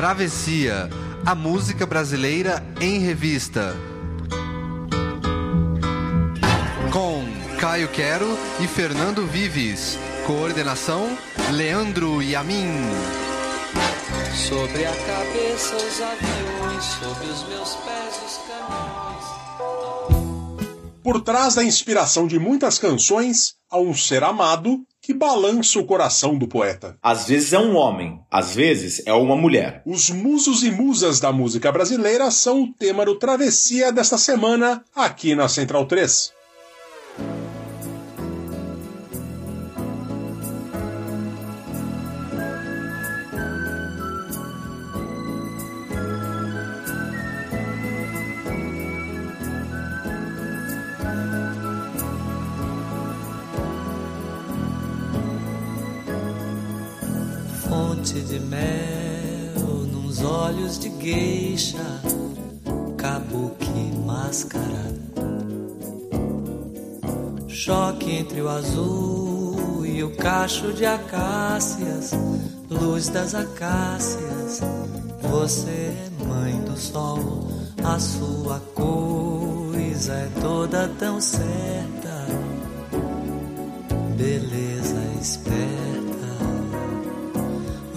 Travessia, a música brasileira em revista. Com Caio Quero e Fernando Vives. Coordenação: Leandro Yamin. Sobre a cabeça os aviões, sobre os meus pés os caminhões. Por trás da inspiração de muitas canções, há um ser amado que balança o coração do poeta. Às vezes é um homem, às vezes é uma mulher. Os musos e musas da música brasileira são o tema do Travessia desta semana aqui na Central 3. De mel nos olhos de gueixa, kabuki máscara. Choque entre o azul e o cacho de acácias, luz das acácias. Você é mãe do sol, a sua coisa é toda tão certa. Beleza esperta.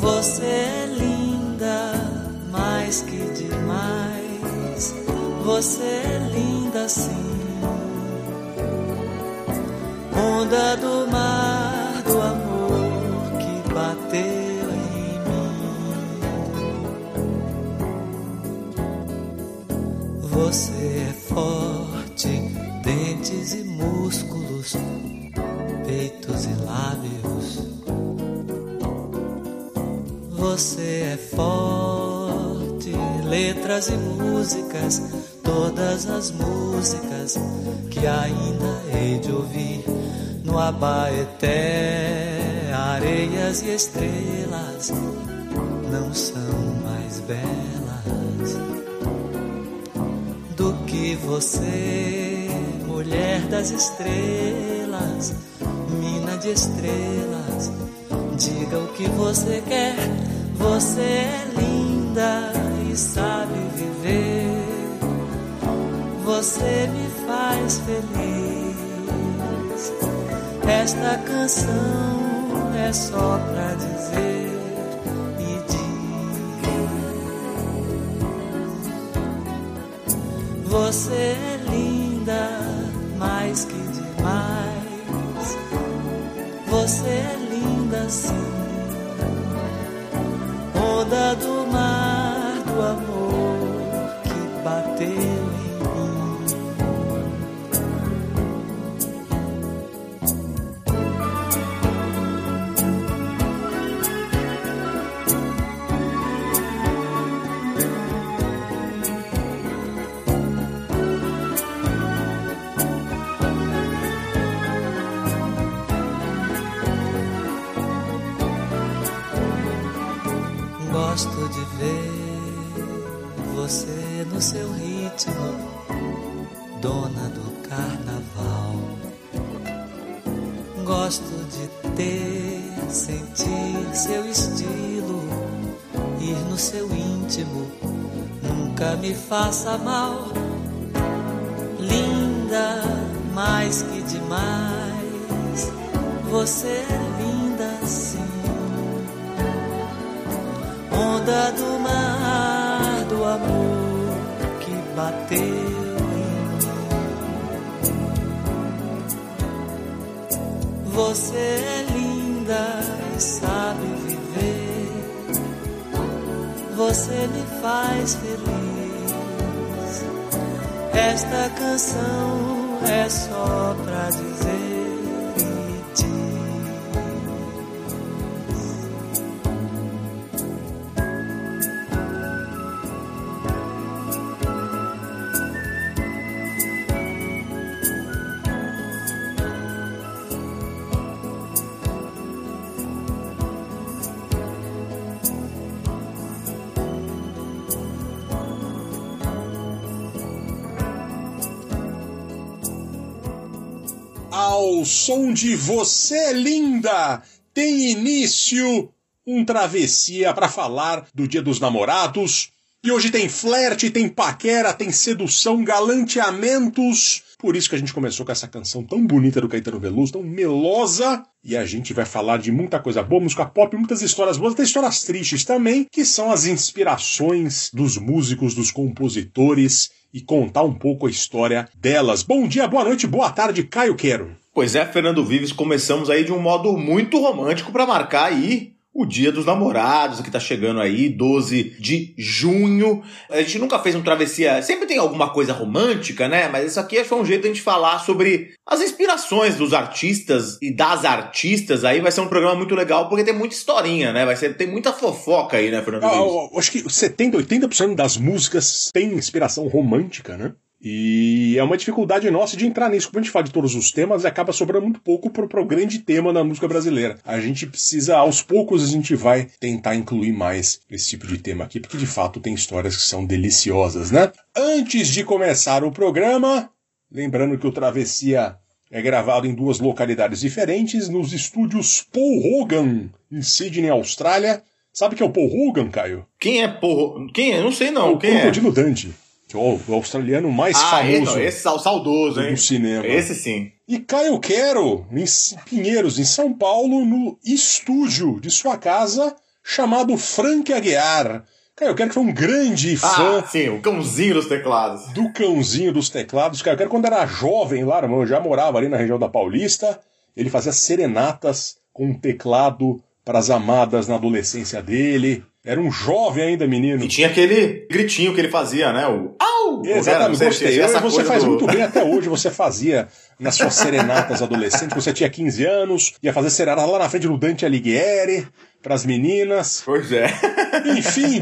Você é linda, mais que demais. Você é linda sim. Onda do mar do amor que bateu em mim. Você é forte, dentes e músculos, peitos e lábios. Você é forte, letras e músicas, todas as músicas que ainda hei de ouvir. No Abaeté, areias e estrelas não são mais belas do que você, mulher das estrelas, mina de estrelas. Diga o que você quer, você é linda e sabe viver. Você me faz feliz. Esta canção é só pra dizer e diz. Você é linda, mais que demais. Você é linda sim. Onda do mar faça mal. Linda, mais que demais, você é linda sim onda do mar do amor que bateu em mim. Você é linda e sabe viver. Você me faz feliz. Esta canção é só pra dizer som de Você é Linda, tem início um travessia para falar do Dia dos Namorados. E hoje tem flerte, tem paquera, tem sedução, galanteamentos. Por isso que a gente começou com essa canção tão bonita do Caetano Veloso, tão melosa. E a gente vai falar de muita coisa boa, música pop, muitas histórias boas, até histórias tristes também, que são as inspirações dos músicos, dos compositores e contar um pouco a história delas. Bom dia, boa noite, boa tarde, Caio Quero. Pois é, Fernando Vives, começamos aí de um modo muito romântico para marcar aí o Dia dos Namorados, que tá chegando aí, 12 de junho. A gente nunca fez um travessia, sempre tem alguma coisa romântica, né? Mas isso aqui é só um jeito de a gente falar sobre as inspirações dos artistas e das artistas. Aí vai ser um programa muito legal, porque tem muita historinha, né? Vai ser, tem muita fofoca aí, né, Fernando? Ah, eu, eu acho que 70, 80% das músicas tem inspiração romântica, né? E é uma dificuldade nossa de entrar nisso. Como a gente fala de todos os temas, acaba sobrando muito pouco pro, pro grande tema da música brasileira. A gente precisa, aos poucos, a gente vai tentar incluir mais esse tipo de tema aqui, porque de fato tem histórias que são deliciosas, né? Antes de começar o programa, lembrando que o Travessia é gravado em duas localidades diferentes, nos estúdios Paul Hogan, em Sydney, Austrália. Sabe que é o Paul Hogan, Caio? Quem é Paul? Quem é? Não sei não. É o Quem é? Dante. Que é o, australiano mais Ah, esse, famoso não, esse é o saudoso, hein? do cinema. Esse sim. E Caio Quero, em Pinheiros, em São Paulo, no estúdio de sua casa, chamado Frank Aguiar. Caio Quero que foi um grande fã Ah, sim, o cãozinho dos teclados. do cãozinho dos teclados. Caio Quero, quando era jovem lá, irmão, eu já morava ali na região da Paulista, ele fazia serenatas com um teclado para as amadas na adolescência dele. Era um jovem ainda, menino. E tinha aquele gritinho que ele fazia, né? O au! Exatamente, Você- gostei. essa você faz do- muito bem até hoje. Você fazia nas suas serenatas adolescentes. Você tinha 15 anos, ia fazer serenata lá na frente do Dante Alighieri para as meninas. Pois é. Enfim,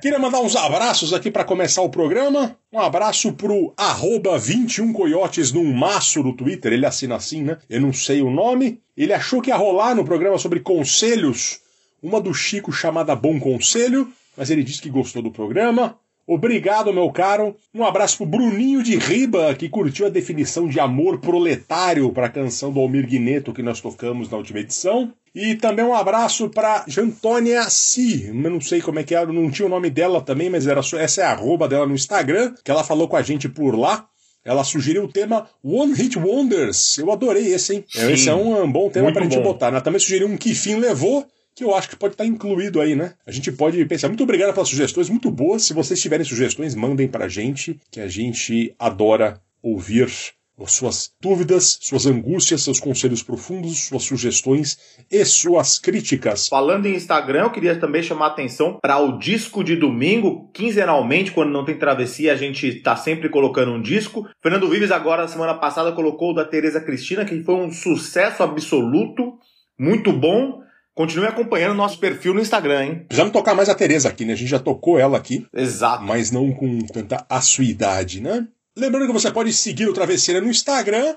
queria mandar uns abraços aqui para começar o programa. Um abraço pro arroba 21 coiotes num maço do Twitter. Ele assina assim, né? Eu não sei o nome. Ele achou que ia rolar no programa sobre conselhos uma do Chico chamada Bom Conselho, mas ele disse que gostou do programa. Obrigado, meu caro. Um abraço pro Bruninho de Riba, que curtiu a definição de amor proletário para a canção do Almir Guineto que nós tocamos na última edição. E também um abraço para Jantônia Si. Eu não sei como é que era, não tinha o nome dela também, mas era essa é a arroba dela no Instagram, que ela falou com a gente por lá. Ela sugeriu o tema One Hit Wonders. Eu adorei esse, hein? Sim. Esse é um, um bom tema pra gente bom. botar. Ela também sugeriu um que fim levou, que eu acho que pode estar incluído aí, né? A gente pode pensar. Muito obrigado pelas sugestões, muito boas. Se vocês tiverem sugestões, mandem pra gente, que a gente adora ouvir as suas dúvidas, suas angústias, seus conselhos profundos, suas sugestões e suas críticas. Falando em Instagram, eu queria também chamar a atenção para o disco de domingo. Quinzenalmente, quando não tem travessia, a gente tá sempre colocando um disco. Fernando Vives, agora, na semana passada, colocou o da Tereza Cristina, que foi um sucesso absoluto, muito bom. Continue acompanhando o nosso perfil no Instagram, hein? Precisamos tocar mais a Tereza aqui, né? A gente já tocou ela aqui. Exato. mas não com tanta assuidade, né? Lembrando que você pode seguir o Travesseira no Instagram,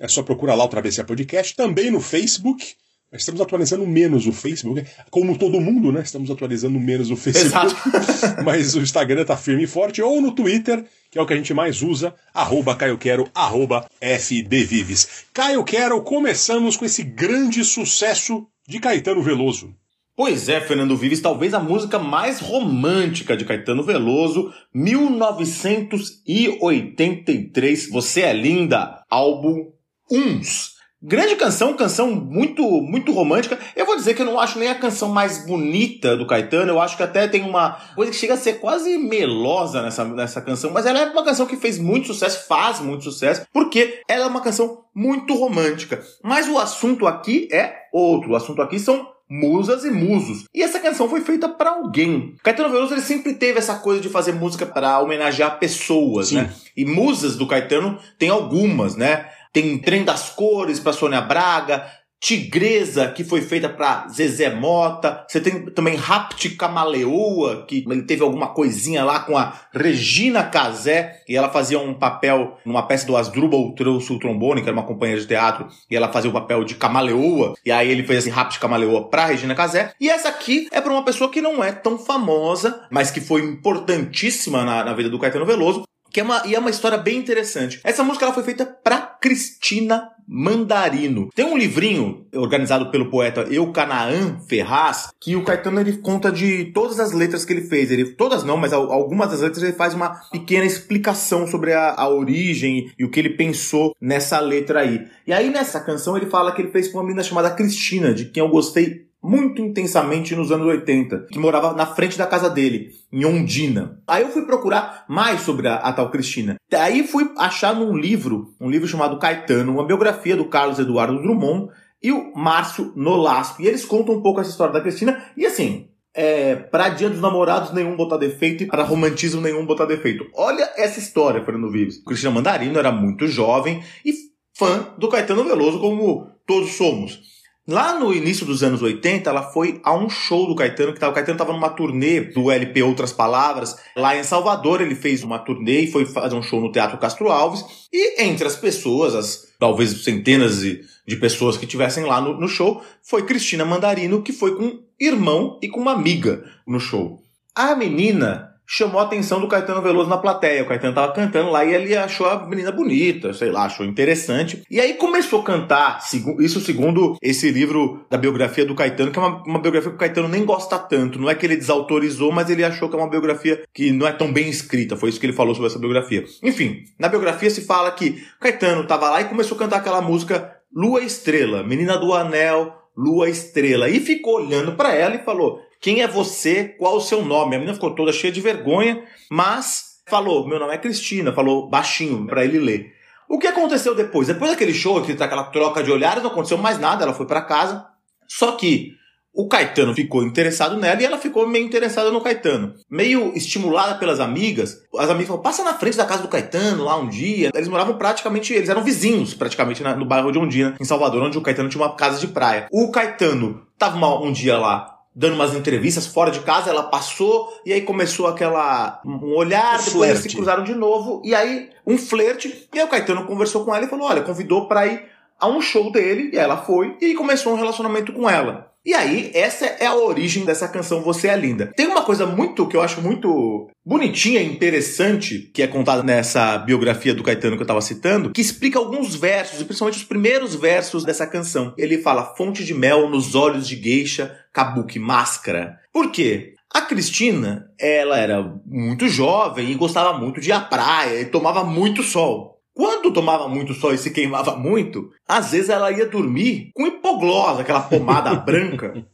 é só procurar lá o Travesseira Podcast, também no Facebook. Nós estamos atualizando menos o Facebook, como todo mundo, né? Estamos atualizando menos o Facebook, mas o Instagram tá firme e forte, ou no Twitter, que é o que a gente mais usa, arroba Caio Quero, arroba FDVives. Caio Quero, começamos com esse grande sucesso de Caetano Veloso. Pois é, Fernando Vives, talvez a música mais romântica de Caetano Veloso, 1983, Você é Linda, álbum Uns. Grande canção, canção muito muito romântica. Eu vou dizer que eu não acho nem a canção mais bonita do Caetano, eu acho que até tem uma coisa que chega a ser quase melosa nessa, nessa canção, mas ela é uma canção que fez muito sucesso, faz muito sucesso, porque ela é uma canção muito romântica. Mas o assunto aqui é outro, o assunto aqui são musas e musos. E essa canção foi feita para alguém. Caetano Veloso ele sempre teve essa coisa de fazer música para homenagear pessoas, Sim. né? E musas do Caetano tem algumas, né? Tem Trem das Cores para Sônia Braga, Tigresa, que foi feita para Zezé Mota. Você tem também Rapt Camaleoa, que ele teve alguma coisinha lá com a Regina Casé, e ela fazia um papel numa peça do Asdrubal trouxe o trombone, que era uma companhia de teatro, e ela fazia o papel de Camaleoa, e aí ele fez esse Rapt Camaleoa pra Regina Casé. E essa aqui é para uma pessoa que não é tão famosa, mas que foi importantíssima na, na vida do Caetano Veloso, que é uma, e é uma história bem interessante. Essa música ela foi feita para Cristina Mandarino. Tem um livrinho organizado pelo poeta Eucanaã Ferraz que o Caetano ele conta de todas as letras que ele fez. Ele, todas não, mas algumas das letras ele faz uma pequena explicação sobre a, a origem e o que ele pensou nessa letra aí. E aí nessa canção ele fala que ele fez com uma menina chamada Cristina, de quem eu gostei muito intensamente nos anos 80, que morava na frente da casa dele, em Ondina. Aí eu fui procurar mais sobre a, a tal Cristina. Aí fui achar num livro, um livro chamado Caetano, uma biografia do Carlos Eduardo Drummond e o Márcio Nolasco. E eles contam um pouco essa história da Cristina. E assim, é, pra dia dos namorados nenhum botar defeito e para romantismo nenhum botar defeito. Olha essa história, Fernando Vives. Cristina Mandarino era muito jovem e fã do Caetano Veloso, como todos somos. Lá no início dos anos 80, ela foi a um show do Caetano, que tava, o Caetano estava numa turnê do LP Outras Palavras, lá em Salvador. Ele fez uma turnê e foi fazer um show no Teatro Castro Alves. E entre as pessoas, as talvez centenas de, de pessoas que tivessem lá no, no show, foi Cristina Mandarino, que foi com um irmão e com uma amiga no show. A menina chamou a atenção do Caetano Veloso na plateia. O Caetano tava cantando lá e ele achou a menina bonita, sei lá, achou interessante. E aí começou a cantar, isso segundo esse livro da biografia do Caetano, que é uma, uma biografia que o Caetano nem gosta tanto. Não é que ele desautorizou, mas ele achou que é uma biografia que não é tão bem escrita. Foi isso que ele falou sobre essa biografia. Enfim, na biografia se fala que o Caetano tava lá e começou a cantar aquela música Lua Estrela, Menina do Anel, Lua Estrela. E ficou olhando para ela e falou: quem é você? Qual o seu nome? A menina ficou toda cheia de vergonha, mas falou: Meu nome é Cristina, falou baixinho para ele ler. O que aconteceu depois? Depois daquele show, tá aquela troca de olhares, não aconteceu mais nada, ela foi para casa. Só que o Caetano ficou interessado nela e ela ficou meio interessada no Caetano. Meio estimulada pelas amigas, as amigas falaram: passa na frente da casa do Caetano lá um dia. Eles moravam praticamente, eles eram vizinhos, praticamente, no bairro de Ondina, em Salvador, onde o Caetano tinha uma casa de praia. O Caetano tava um dia lá dando umas entrevistas fora de casa, ela passou e aí começou aquela um olhar, um depois eles se cruzaram de novo e aí um flerte. E aí o Caetano conversou com ela e falou: "Olha, convidou para ir a um show dele", e ela foi e começou um relacionamento com ela. E aí, essa é a origem dessa canção Você é Linda. Tem uma coisa muito que eu acho muito bonitinha e interessante, que é contada nessa biografia do Caetano que eu estava citando, que explica alguns versos, principalmente os primeiros versos dessa canção. Ele fala: Fonte de mel nos olhos de geisha, kabuki máscara. Por quê? A Cristina, ela era muito jovem e gostava muito de ir à praia e tomava muito sol. Quando tomava muito sol e se queimava muito, às vezes ela ia dormir com hipoglose, aquela pomada branca.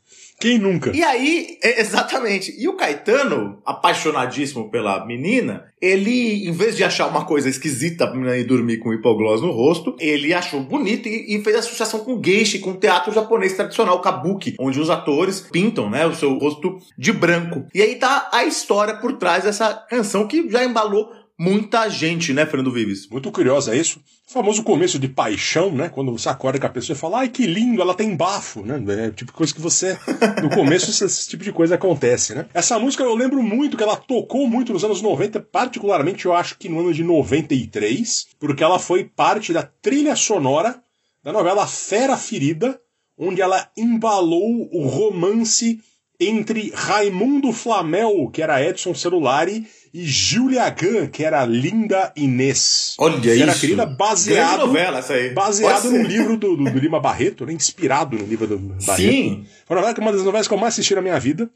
Quem nunca? E aí, é, exatamente. E o Caetano, apaixonadíssimo pela menina, ele, em vez de achar uma coisa esquisita pra menina ir dormir com hipoglose no rosto, ele achou bonito e, e fez associação com geisha, com o teatro japonês tradicional, kabuki, onde os atores pintam, né, o seu rosto de branco. E aí tá a história por trás dessa canção que já embalou muita gente, né, Fernando Vives? Muito curiosa isso. O famoso começo de paixão, né? Quando você acorda com a pessoa e fala, ai que lindo, ela tem bafo, né? É tipo coisa que você. No começo, esse, tipo de coisa acontece, né? Essa música eu lembro muito que ela tocou muito nos anos 90, particularmente eu acho que no ano de 93, porque ela foi parte da trilha sonora da novela Fera Ferida, onde ela embalou o romance entre Raimundo Flamel, que era Edson Celulari, e Julia Gunn, que era Linda Inês. Olha que isso. Era querida baseado, novela, essa aí. baseado no livro do, do, do, Lima Barreto, né? inspirado no livro do Barreto. Sim. Foi uma, uma das novelas que eu mais assisti na minha vida.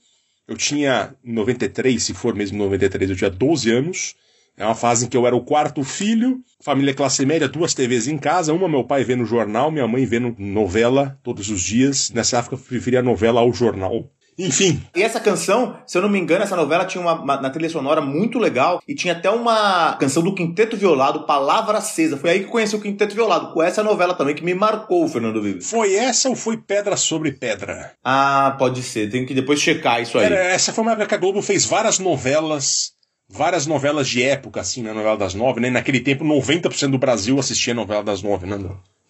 Eu tinha, em 93, se for mesmo 93, eu tinha 12 anos. É uma fase em que eu era o quarto filho, família classe média, duas TVs em casa, uma meu pai vendo jornal, minha mãe vendo novela todos os dias. Nessa época eu preferia a novela ao jornal. Enfim. E essa canção, se eu não me engano, essa novela tinha uma, uma, na trilha sonora muito legal e tinha até uma canção do Quinteto Violado, Palavra Acesa. Foi aí que conheci o Quinteto Violado, com essa novela também que me marcou, Fernando Vives. Foi essa ou foi Pedra sobre Pedra? Ah, pode ser. Tenho que depois checar isso aí. Era, essa foi uma época que a Globo fez várias novelas várias novelas de época, assim, na né? novela das nove, né? Naquele tempo, 90% do Brasil assistia a novela das nove, né?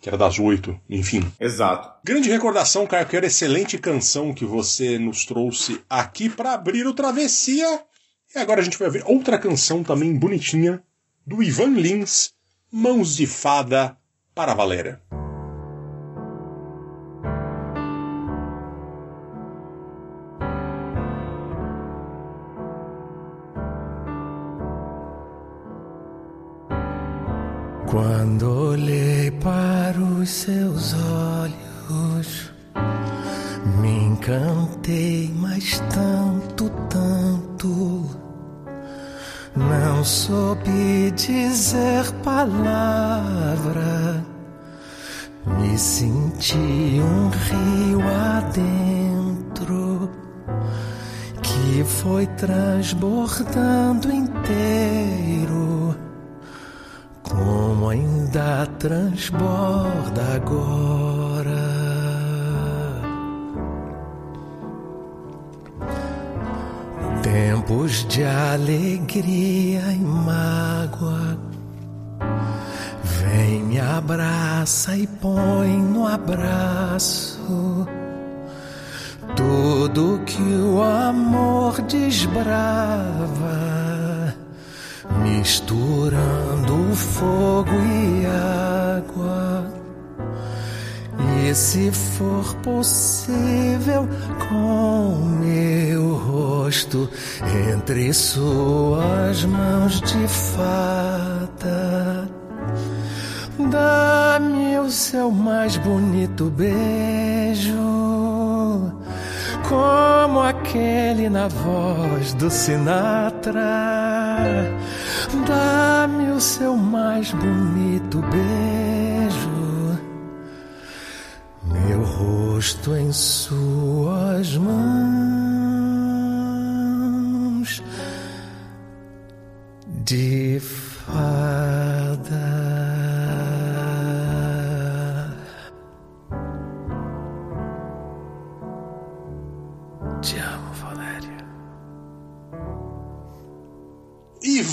Que era das oito, enfim. Exato. Grande recordação, Caio, que era excelente canção que você nos trouxe aqui para abrir o Travessia. E agora a gente vai ver outra canção também bonitinha, do Ivan Lins, Mãos de Fada para Valéria. Quando olhei os seus olhos, me encantei, mas tanto, tanto. Não soube dizer palavra, me senti um rio adentro que foi transbordando inteiro como ainda transborda agora. Tempos de alegria e mágoa. Vem, me abraça e põe no abraço tudo que o amor desbrava misturando fogo e água. E se for possível, com meu rosto entre suas mãos de fada, dá-me o seu mais bonito beijo como aquele na voz do Sinatra. Dá-me o seu mais bonito beijo, meu rosto em suas mãos de fada.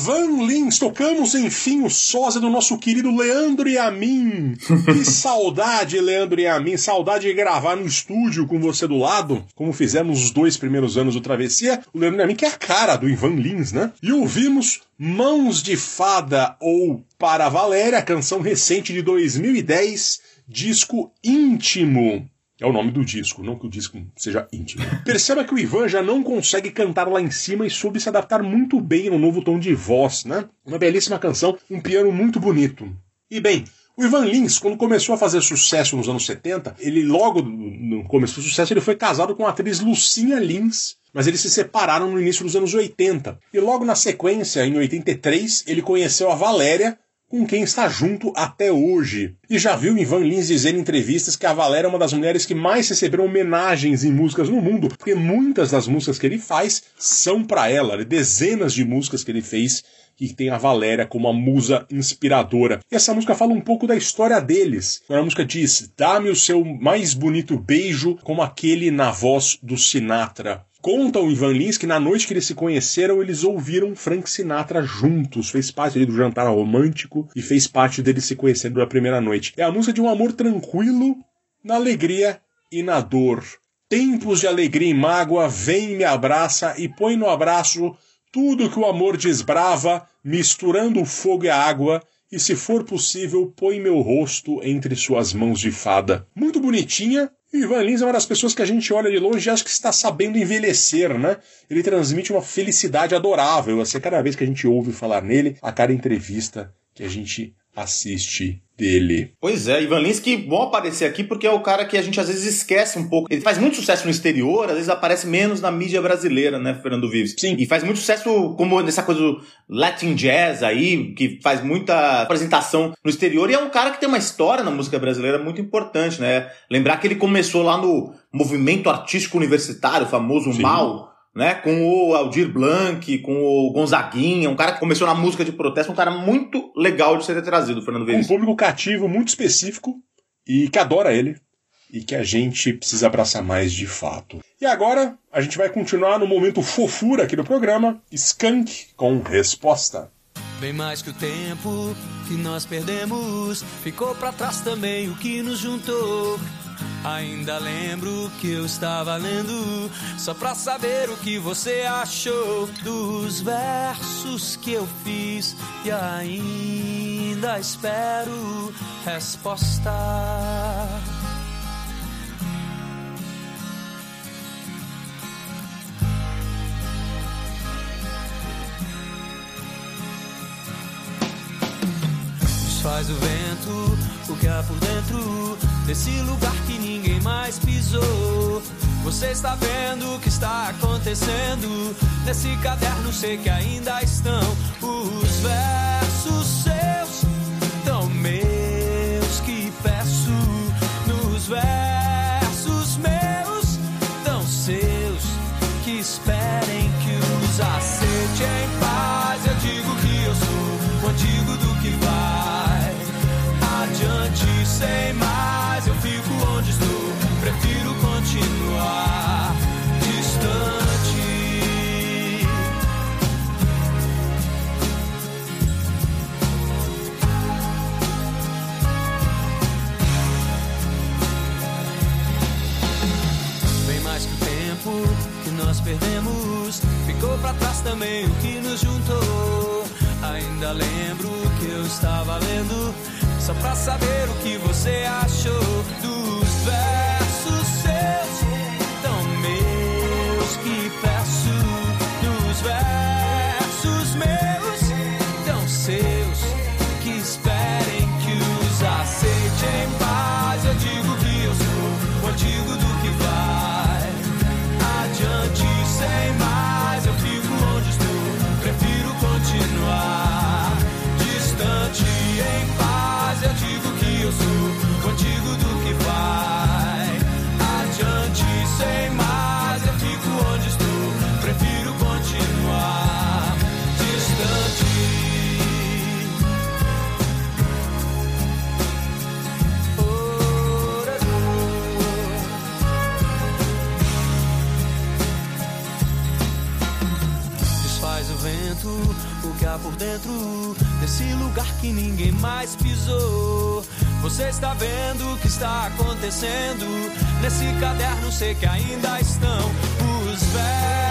Ivan Lins, tocamos enfim o sósia do nosso querido Leandro e a mim. Que saudade, Leandro e a mim, saudade de gravar no estúdio com você do lado, como fizemos os dois primeiros anos do Travessia. O Leandro e a mim, que é a cara do Ivan Lins, né? E ouvimos Mãos de Fada ou Para Valéria, canção recente de 2010, disco íntimo. É o nome do disco, não que o disco seja íntimo. Perceba que o Ivan já não consegue cantar lá em cima e soube se adaptar muito bem ao novo tom de voz, né? Uma belíssima canção, um piano muito bonito. E bem, o Ivan Lins, quando começou a fazer sucesso nos anos 70, ele logo no começo do sucesso ele foi casado com a atriz Lucinha Lins, mas eles se separaram no início dos anos 80. E logo na sequência, em 83, ele conheceu a Valéria, com quem está junto até hoje. E já viu Ivan Lins dizer em entrevistas que a Valéria é uma das mulheres que mais receberam homenagens em músicas no mundo, porque muitas das músicas que ele faz são para ela, dezenas de músicas que ele fez que tem a Valéria como a musa inspiradora. E essa música fala um pouco da história deles. A música diz: Dá-me o seu mais bonito beijo, como aquele na voz do Sinatra. Conta o Ivan Lins que na noite que eles se conheceram, eles ouviram Frank Sinatra juntos. Fez parte do jantar romântico e fez parte deles se conhecendo na primeira noite. É a música de um amor tranquilo, na alegria e na dor. Tempos de alegria e mágoa, vem, me abraça e põe no abraço tudo que o amor desbrava, misturando o fogo e a água, e se for possível, põe meu rosto entre suas mãos de fada. Muito bonitinha, Ivan Lins é uma das pessoas que a gente olha de longe e acha que está sabendo envelhecer, né? Ele transmite uma felicidade adorável. Assim, cada vez que a gente ouve falar nele, a cada entrevista que a gente assiste dele. Pois é, Ivan Lins, que bom aparecer aqui porque é o cara que a gente às vezes esquece um pouco. Ele faz muito sucesso no exterior, às vezes aparece menos na mídia brasileira, né, Fernando Vives? Sim. E faz muito sucesso como nessa coisa do Latin Jazz aí, que faz muita apresentação no exterior e é um cara que tem uma história na música brasileira muito importante, né? Lembrar que ele começou lá no movimento artístico universitário, o famoso Sim. MAU, né? Com o Aldir Blanc, com o Gonzaguinha, um cara que começou na música de protesto, um cara muito legal de ser trazido, Fernando Com um público cativo muito específico e que adora ele e que a gente precisa abraçar mais de fato. E agora a gente vai continuar no momento fofura aqui do programa, Skunk com resposta. Bem mais que o tempo que nós perdemos, ficou pra trás também o que nos juntou. Ainda lembro que eu estava lendo, só pra saber o que você achou dos versos que eu fiz e ainda espero resposta. Desfaz o vento, o que há por dentro desse lugar que ninguém mais pisou. Você está vendo o que está acontecendo nesse caderno? Sei que ainda estão os versos pra trás também o que nos juntou. Ainda lembro que eu estava lendo, só pra saber o que você achou dos versos por dentro desse lugar que ninguém mais pisou. Você está vendo o que está acontecendo nesse caderno? Sei que ainda estão os versos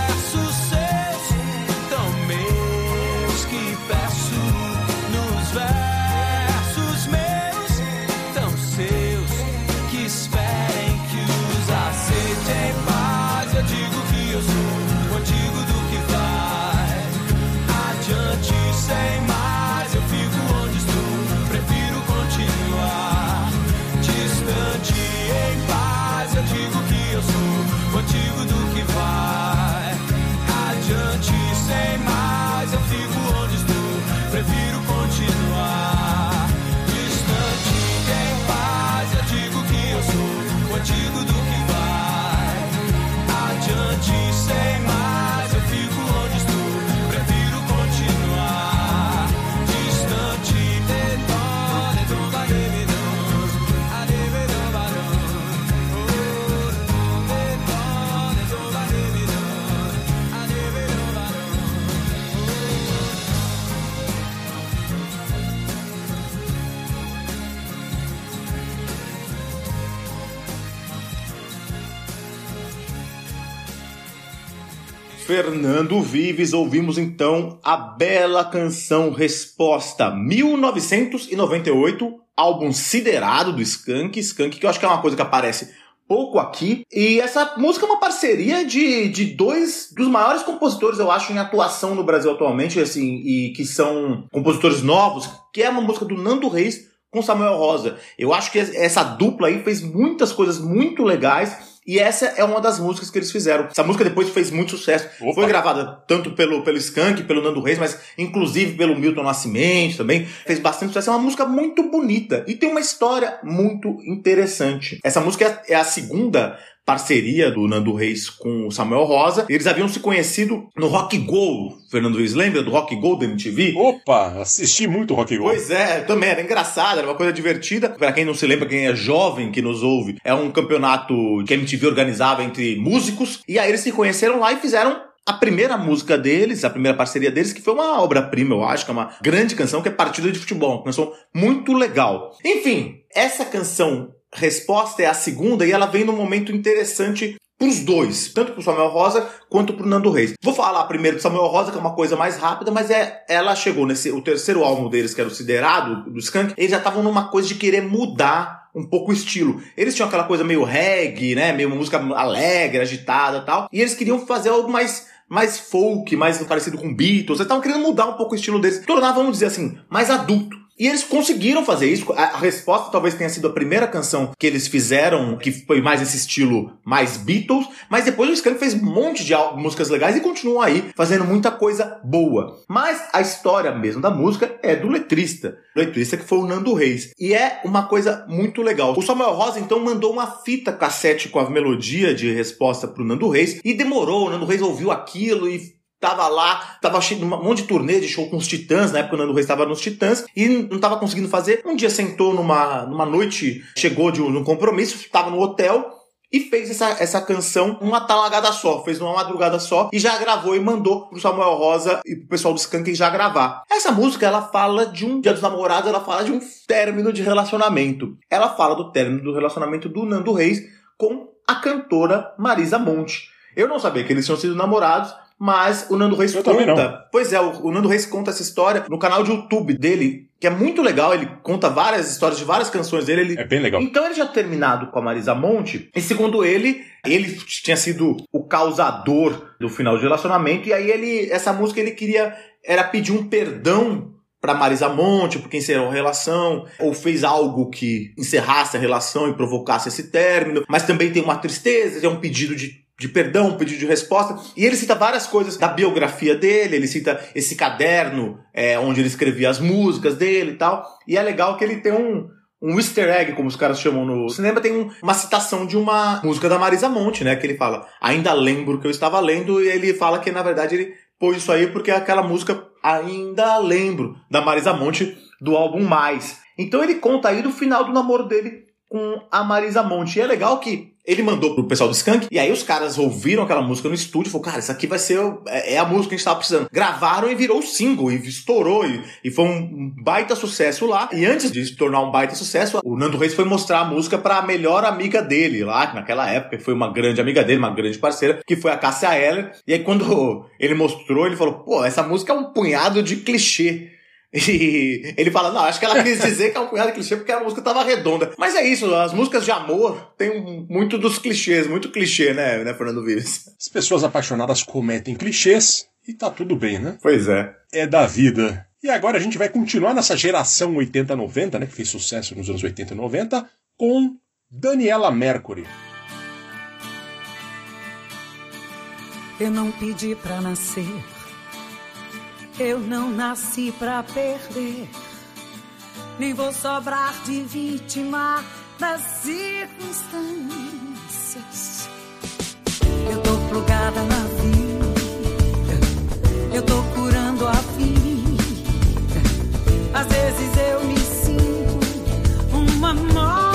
Fernando Vives, ouvimos então a bela canção Resposta 1998, álbum siderado do Skank, Skank que eu acho que é uma coisa que aparece pouco aqui. E essa música é uma parceria de, de dois dos maiores compositores, eu acho, em atuação no Brasil atualmente, assim, e que são compositores novos, que é uma música do Nando Reis com Samuel Rosa. Eu acho que essa dupla aí fez muitas coisas muito legais. E essa é uma das músicas que eles fizeram. Essa música depois fez muito sucesso. Opa. Foi gravada tanto pelo, pelo Skank, pelo Nando Reis, mas inclusive pelo Milton Nascimento também. Fez bastante sucesso. É uma música muito bonita. E tem uma história muito interessante. Essa música é a segunda parceria do Nando Reis com o Samuel Rosa. Eles haviam se conhecido no Rock Go. Fernando Luiz, lembra do Rock Go da MTV? Opa, assisti muito Rock Go. Pois é, também era engraçado, era uma coisa divertida. Pra quem não se lembra, quem é jovem que nos ouve, é um campeonato que a MTV organizava entre músicos. E aí eles se conheceram lá e fizeram a primeira música deles, a primeira parceria deles, que foi uma obra-prima, eu acho, que é uma grande canção, que é Partida de Futebol, uma canção muito legal. Enfim, essa canção Resposta é a segunda e ela vem num momento interessante pros dois, tanto pro Samuel Rosa quanto pro Nando Reis. Vou falar primeiro do Samuel Rosa, que é uma coisa mais rápida, mas é ela chegou nesse o terceiro álbum deles, que era o Siderado do Skank, eles já estavam numa coisa de querer mudar um pouco o estilo. Eles tinham aquela coisa meio reggae, né, meio uma música alegre, agitada, tal, e eles queriam fazer algo mais mais folk, mais parecido com Beatles. Eles estavam querendo mudar um pouco o estilo deles, tornar, vamos dizer assim, mais adulto. E eles conseguiram fazer isso. A, resposta talvez tenha sido a primeira canção que eles fizeram, que foi mais esse estilo mais Beatles, mas depois o Skank fez um monte de músicas legais e continuam aí fazendo muita coisa boa. Mas a história mesmo da música é do letrista. Letrista que foi o Nando Reis. E é uma coisa muito legal. O Samuel Rosa então mandou uma fita cassete com a melodia de resposta pro Nando Reis e demorou. O Nando Reis ouviu aquilo e tava lá, tava cheio de um monte de turnê de show com os Titãs, na época o Nando Reis estava nos Titãs, e não tava conseguindo fazer. Um dia sentou numa, numa noite, chegou de um, de um compromisso, estava no hotel, e fez essa, essa canção uma talagada só, fez uma madrugada só e já gravou e mandou pro Samuel Rosa e pro pessoal do Skank já gravar. Essa música ela fala de um Dia dos Namorados, ela fala de um término de relacionamento. Ela fala do término do relacionamento do Nando Reis com a cantora Marisa Monte. Eu não sabia que eles tinham sido namorados, mas o Nando Reis Eu conta. Pois é, o, o Nando Reis conta essa história no canal de YouTube dele, que é muito legal. Ele conta várias histórias de várias canções dele. Ele... É bem legal. Então ele já terminado com a Marisa Monte, e segundo ele, ele tinha sido o causador do final de relacionamento, e aí ele, essa música ele queria, era pedir um perdão para Marisa Monte, porque encerrou a relação, ou fez algo que encerrasse a relação e provocasse esse término, mas também tem uma tristeza, é um pedido de de perdão, um pedido de resposta. E ele cita várias coisas da biografia dele, ele cita esse caderno é, onde ele escrevia as músicas dele e tal. E é legal que ele tem um, um easter egg, como os caras chamam no cinema, tem um, uma citação de uma música da Marisa Monte, né? Que ele fala, ainda lembro que eu estava lendo, e ele fala que na verdade ele pôs isso aí porque é aquela música Ainda Lembro, da Marisa Monte, do álbum Mais. Então ele conta aí do final do namoro dele com a Marisa Monte. E é legal que ele mandou pro pessoal do Skank, e aí os caras ouviram aquela música no estúdio e falaram, cara, isso aqui vai ser, é, é a música que a gente tava precisando. Gravaram e virou single, e estourou, e, e foi um baita sucesso lá. E antes de se tornar um baita sucesso, o Nando Reis foi mostrar a música pra melhor amiga dele lá, que naquela época foi uma grande amiga dele, uma grande parceira, que foi a Cássia Eller. E aí quando ele mostrou, ele falou, pô, essa música é um punhado de clichê. E ele fala, não, acho que ela quis dizer que é um punhado de clichê porque a música tava redonda. Mas é isso, as músicas de amor têm muito dos clichês, muito clichê, né, né, Fernando Vives? As pessoas apaixonadas cometem clichês e tá tudo bem, né? Pois é. É da vida. E agora a gente vai continuar nessa geração 80-90, né, que fez sucesso nos anos 80 e 90, com Daniela Mercury. Eu não pedi pra nascer eu não nasci pra perder, nem vou sobrar de vítima das circunstâncias. Eu tô plugada na vida, eu tô curando a vida. Às vezes eu me sinto uma morte.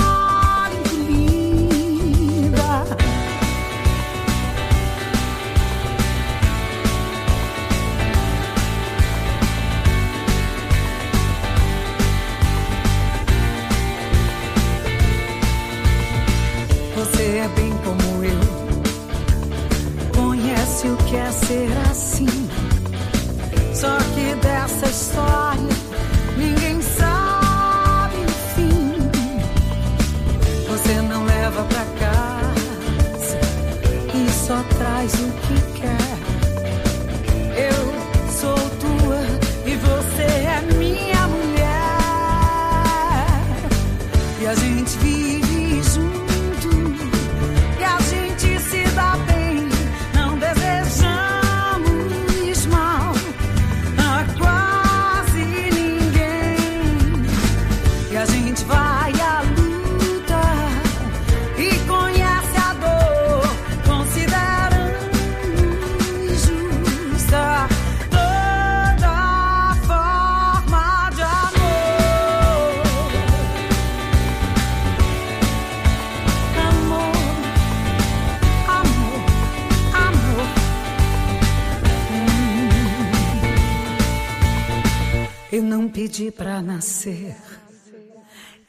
Pedi pra nascer.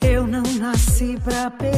Eu não nasci pra perder.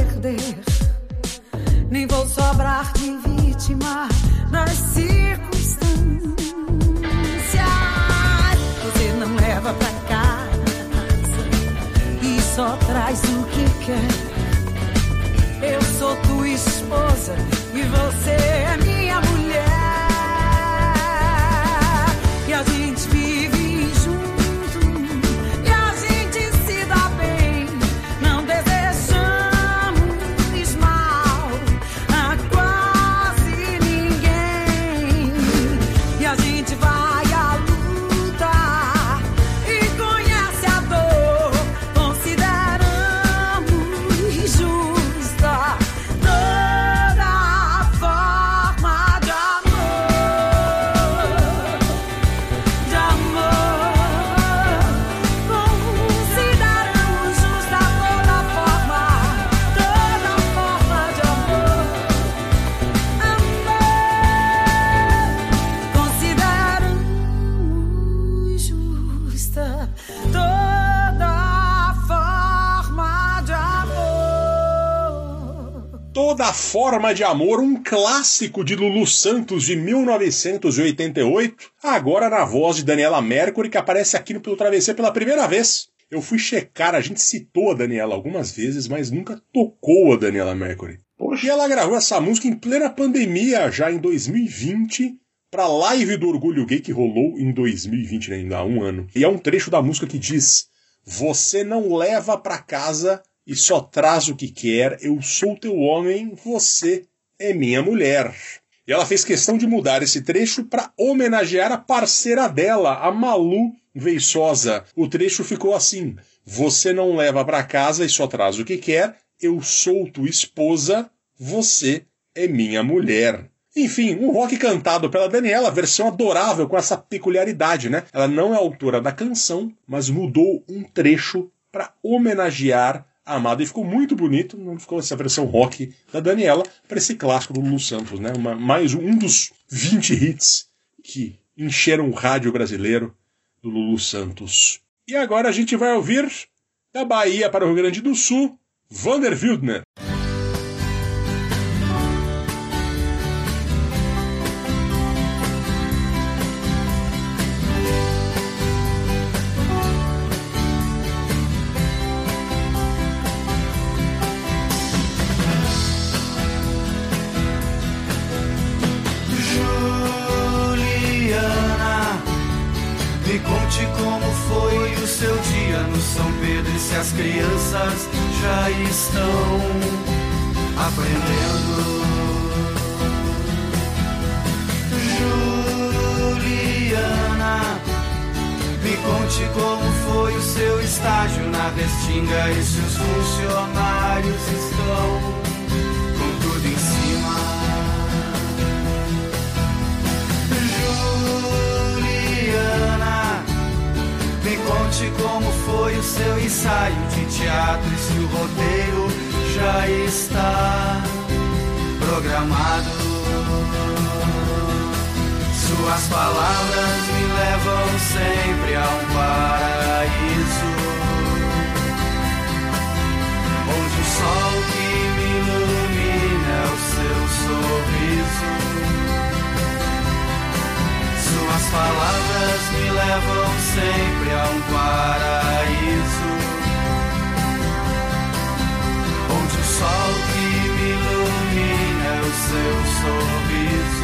Forma de Amor, um clássico de Lulu Santos de 1988, agora na voz de Daniela Mercury, que aparece aqui no Pelo Travesseiro pela primeira vez. Eu fui checar, a gente citou a Daniela algumas vezes, mas nunca tocou a Daniela Mercury. Poxa. E ela gravou essa música em plena pandemia, já em 2020, pra live do Orgulho Gay que rolou em 2020, né, ainda há um ano. E é um trecho da música que diz: Você não leva pra casa e só traz o que quer, eu sou teu homem, você é minha mulher. E ela fez questão de mudar esse trecho para homenagear a parceira dela, a Malu Veiçosa. O trecho ficou assim: Você não leva para casa e só traz o que quer, eu sou tua esposa, você é minha mulher. Enfim, um rock cantado pela Daniela, versão adorável com essa peculiaridade, né? Ela não é autora da canção, mas mudou um trecho para homenagear Amada e ficou muito bonito. Ficou essa versão rock da Daniela para esse clássico do Lulu Santos, né? Uma, mais um dos 20 hits que encheram o rádio brasileiro do Lulu Santos. E agora a gente vai ouvir da Bahia para o Rio Grande do Sul, Vander Wildner. Como foi o seu ensaio de teatro e se o roteiro já está programado. Suas palavras me levam sempre a um paraíso, sol que me ilumina é o seu sorriso. Suas palavras me levam sempre a um paraíso Onde o sol que me ilumina é o seu sorriso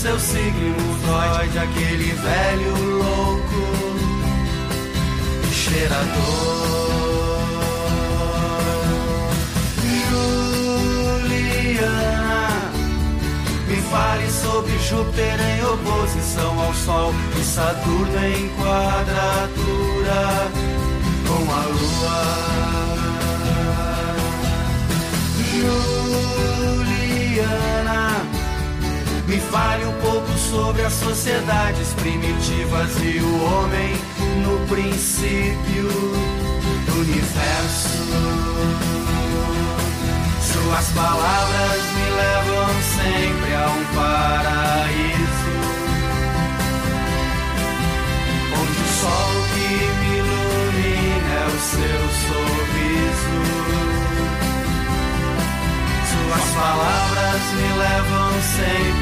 seu signo Freud, aquele velho louco cheirador. Juliana, me fale sobre Júpiter em oposição ao Sol e Saturno em quadratura com a Lua. Juliana, me fale um pouco sobre as sociedades primitivas e o homem no princípio do universo. Suas palavras me levam sempre a um paraíso, onde o sol que me ilumina é o seu sorriso. Suas palavras me levam sempre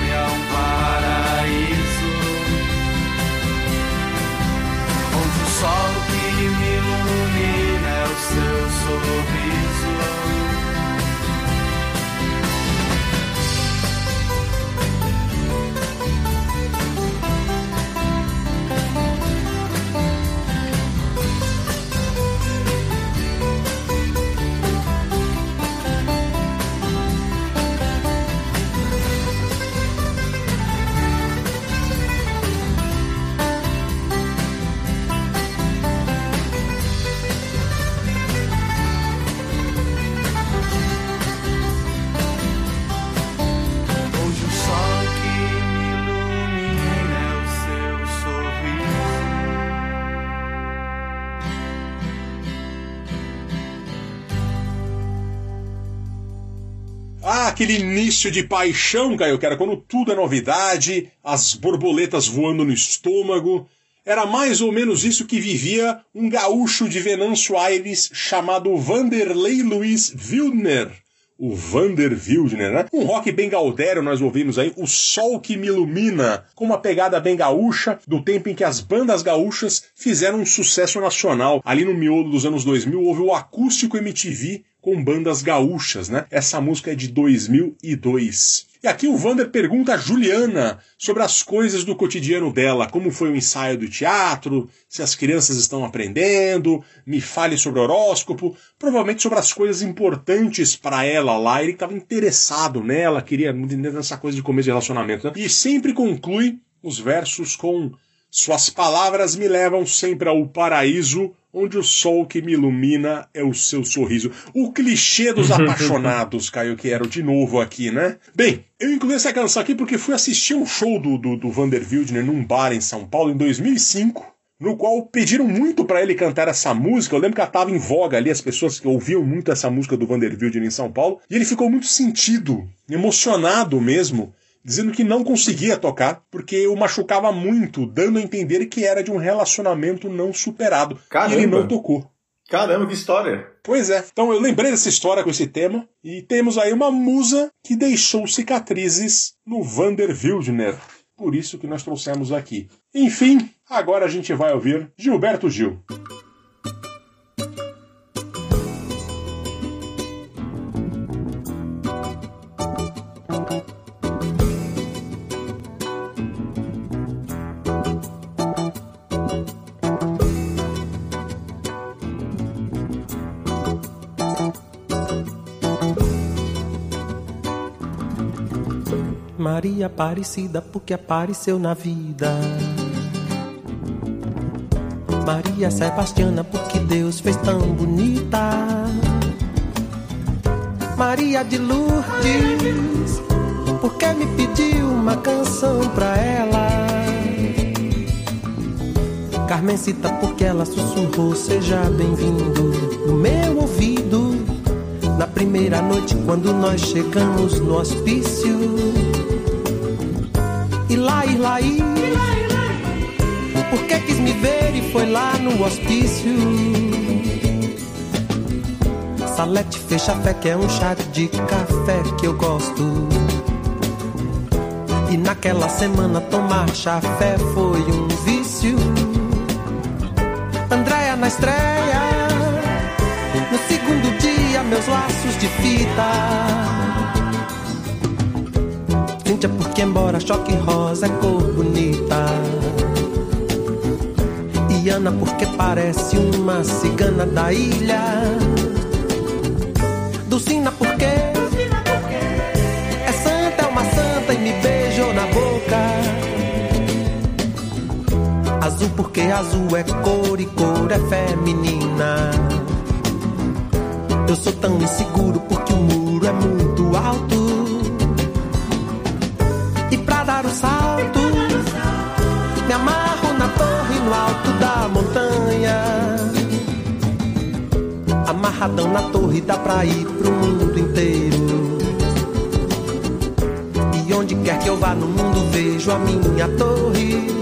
aquele início de paixão, Caio, que era quando tudo é novidade, as borboletas voando no estômago. Era mais ou menos isso que vivia um gaúcho de Venâncio Aires chamado Vanderlei Luiz Wildner. O Vander Wildner, né? Um rock bem gaudério, nós ouvimos aí, O Sol que Me Ilumina, com uma pegada bem gaúcha, do tempo em que as bandas gaúchas fizeram um sucesso nacional. Ali no miolo dos anos 2000 houve o Acústico MTV com bandas gaúchas, né? Essa música é de 2002. E aqui o Vander pergunta a Juliana sobre as coisas do cotidiano dela, como foi o ensaio do teatro, se as crianças estão aprendendo, me fale sobre horóscopo, provavelmente sobre as coisas importantes para ela lá. Ele estava interessado nela, queria entender nessa coisa de começo de relacionamento. Né? E sempre conclui os versos com suas palavras me levam sempre ao paraíso, onde o sol que me ilumina é o seu sorriso. O clichê dos apaixonados, Caio Quero, de novo aqui, né? Bem, eu incluí essa canção aqui porque fui assistir um show do, do, do Vander Wildner num bar em São Paulo em 2005 no qual pediram muito para ele cantar essa música. Eu lembro que ela estava em voga ali, as pessoas que ouviam muito essa música do Vander Wildner em São Paulo, e ele ficou muito sentido, emocionado mesmo, dizendo que não conseguia tocar porque o machucava muito, dando a entender que era de um relacionamento não superado. Caramba. E ele não tocou. Caramba, que história! Pois é. Então eu lembrei dessa história com esse tema e temos aí uma musa que deixou cicatrizes no Vander Wildner. Por isso que nós trouxemos aqui. Enfim, agora a gente vai ouvir Gilberto Gil. Maria Aparecida porque apareceu na vida. Maria Sebastiana porque Deus fez tão bonita. Maria de Lourdes porque me pediu uma canção pra ela. Carmencita porque ela sussurrou seja bem-vindo no meu ouvido. Na primeira noite quando nós chegamos no hospício. Ilaí, Ilaí, porque quis me ver e foi lá no hospício. Salete fecha fé que é um chá de café que eu gosto. E naquela semana tomar chafé foi um vício. Andréia na estreia, no segundo dia meus laços de fita. Porque embora choque rosa é cor bonita. E Ana porque parece uma cigana da ilha. Dulcina porque é santa, é uma santa e me beijou na boca. Azul porque azul é cor e cor é feminina. Eu sou tão inseguro porque o muro é muito alto. Amarradão na torre dá pra ir pro mundo inteiro. E onde quer que eu vá no mundo vejo a minha torre.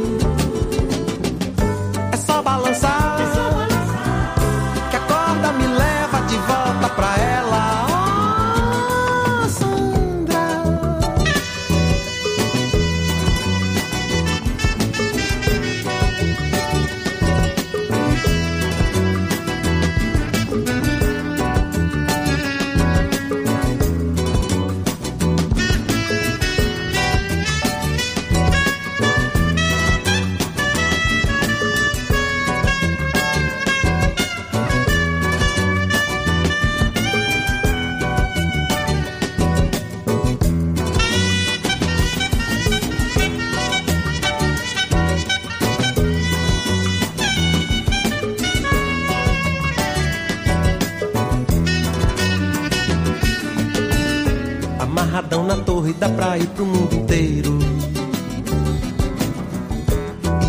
Ir pro mundo inteiro.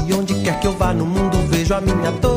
E onde quer que eu vá no mundo vejo a minha torre.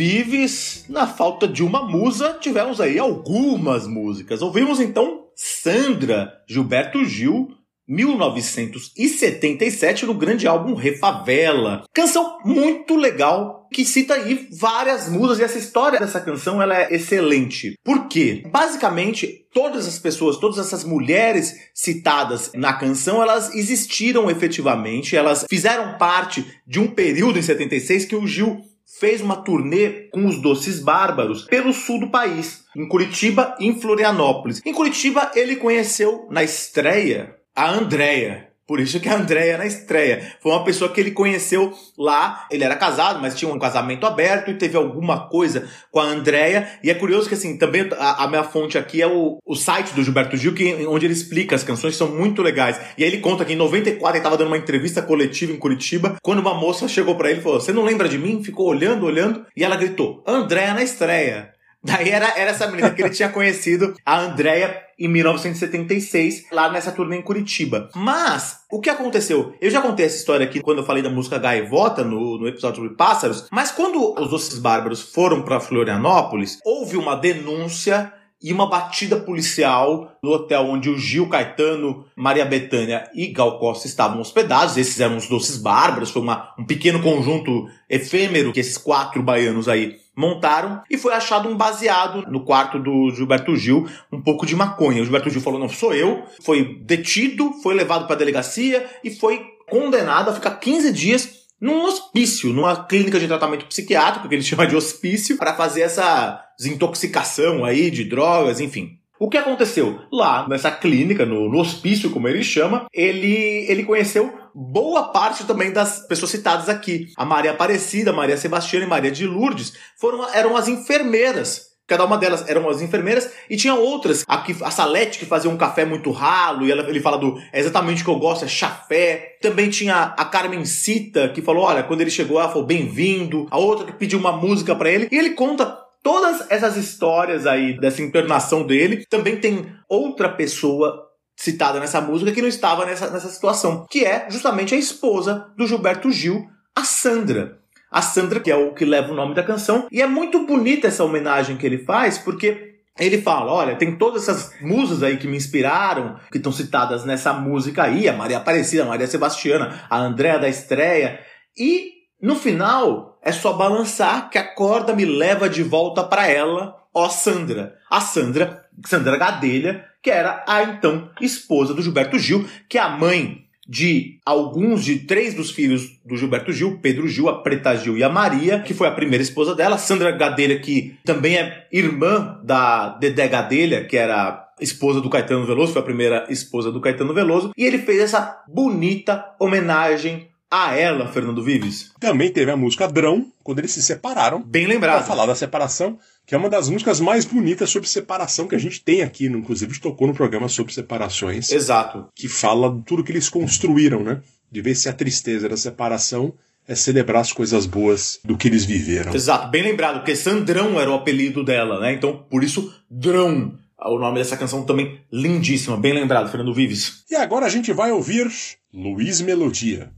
Vives, na falta de uma musa, tivemos aí algumas músicas. Ouvimos então Sandra, Gilberto Gil, 1977, no grande álbum Refavela. Canção muito legal, que cita aí várias musas, e essa história dessa canção ela é excelente. Por quê? Basicamente, todas as pessoas, todas essas mulheres citadas na canção, elas existiram efetivamente, elas fizeram parte de um período em 76 que o Gil fez uma turnê com os Doces Bárbaros pelo sul do país, em Curitiba e em Florianópolis. Em Curitiba, ele conheceu na estreia a Andrea. Por isso que a Andrea na estreia. Foi uma pessoa que ele conheceu lá. Ele era casado, mas tinha um casamento aberto e teve alguma coisa com a Andrea. E é curioso que, assim, também a, a minha fonte aqui é o, o site do Gilberto Gil, que, onde ele explica as canções, que são muito legais. E aí ele conta que em 94 ele estava dando uma entrevista coletiva em Curitiba, quando uma moça chegou para ele e falou: Você não lembra de mim? Ficou olhando, olhando. E ela gritou: Andrea na estreia. Daí era, era essa menina que ele tinha conhecido, a Andrea, em 1976, lá nessa turnê em Curitiba. Mas, o que aconteceu? Eu já contei essa história aqui quando eu falei da música Gaivota, no, no episódio sobre pássaros, mas quando os Doces Bárbaros foram para Florianópolis, houve uma denúncia e uma batida policial no hotel onde o Gil Caetano, Maria Bethânia e Gal Costa estavam hospedados. Esses eram os Doces Bárbaros, foi uma, um pequeno conjunto efêmero que esses quatro baianos aí montaram e foi achado um baseado no quarto do Gilberto Gil, um pouco de maconha. O Gilberto Gil falou: "Não sou eu". Foi detido, foi levado para a delegacia e foi condenado a ficar 15 dias num hospício, numa clínica de tratamento psiquiátrico, que ele chama de hospício, para fazer essa desintoxicação aí de drogas, enfim. O que aconteceu? Lá, nessa clínica, no, no hospício, como ele chama, ele, ele conheceu boa parte também das pessoas citadas aqui. A Maria Aparecida, Maria Sebastiana e Maria de Lourdes foram, eram as enfermeiras Cada uma delas eram as enfermeiras e tinha outras. A, que, a Salete que fazia um café muito ralo e ela, ele fala do é exatamente o que eu gosto, é chafé. Também tinha a Carmen Cita que falou: olha, quando ele chegou, ela falou bem-vindo. A outra que pediu uma música para ele. E ele conta todas essas histórias aí dessa internação dele. Também tem outra pessoa citada nessa música que não estava nessa, nessa situação, que é justamente a esposa do Gilberto Gil, a Sandra a Sandra, que é o que leva o nome da canção. E é muito bonita essa homenagem que ele faz, porque ele fala: olha, tem todas essas musas aí que me inspiraram, que estão citadas nessa música aí, a Maria Aparecida, a Maria Sebastiana, a Andréa da estreia. E no final é só balançar que a corda me leva de volta para ela, ó Sandra. A Sandra, Sandra Gadelha, que era a então esposa do Gilberto Gil, que é a mãe de alguns de três dos filhos do Gilberto Gil, Pedro Gil, a Preta Gil e a Maria, que foi a primeira esposa dela, Sandra Gadelha, que também é irmã da Dedé Gadelha, que era esposa do Caetano Veloso, foi a primeira esposa do Caetano Veloso, e ele fez essa bonita homenagem a ela, Fernando Vives. Também teve a música Drão, quando eles se separaram. Bem Pra lembrado. falar da separação, que é uma das músicas mais bonitas sobre separação que a gente tem aqui, inclusive tocou no programa sobre separações, Exato. que fala de tudo que eles construíram, né? De ver se a tristeza da separação é celebrar as coisas boas do que eles viveram. Exato, bem lembrado, porque Sandrão era o apelido dela, né? Então, por isso, Drão. O nome dessa canção também lindíssima, bem lembrado, Fernando Vives. E agora a gente vai ouvir Luiz Melodia.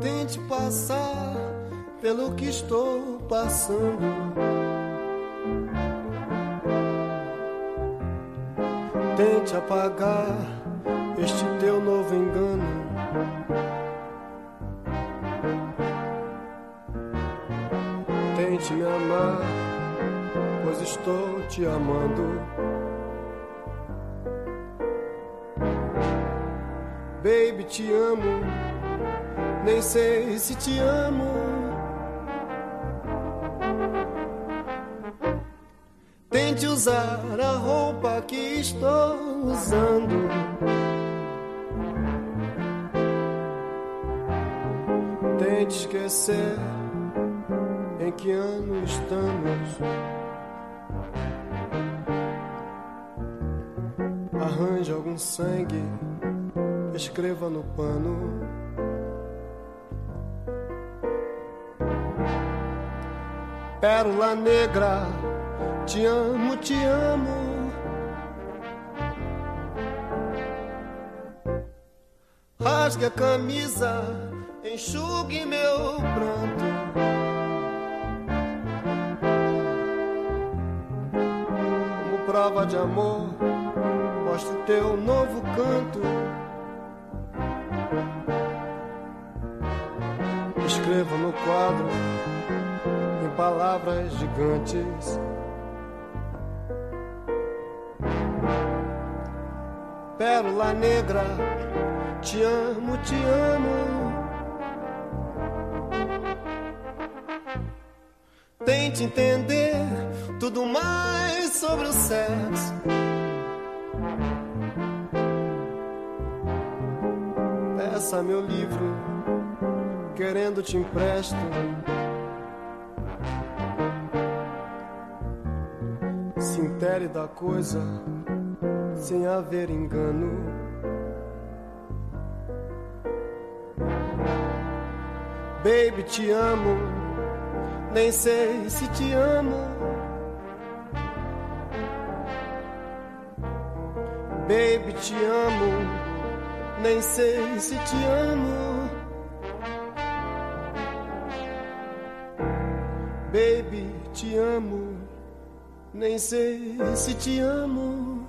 Tente passar pelo que estou passando. Tente apagar este teu novo engano. Tente me amar, pois estou te amando. Baby, te amo, nem sei se te amo. Tente usar a roupa que estou usando. Tente esquecer em que ano estamos. Arranje algum sangue, escreva no pano. Pérola negra, te amo, te amo. Rasgue a camisa, enxugue meu pranto. Como prova de amor, mostre teu novo canto. Escreva no quadro, palavras gigantes. Pérola negra, te amo, te amo. Tente entender tudo mais sobre o sexo. Peça meu livro, querendo te empresto. Se intere da coisa, sem haver engano. Baby, te amo, nem sei se te amo. Baby, te amo, nem sei se te amo. Baby, te amo, nem sei se te amo.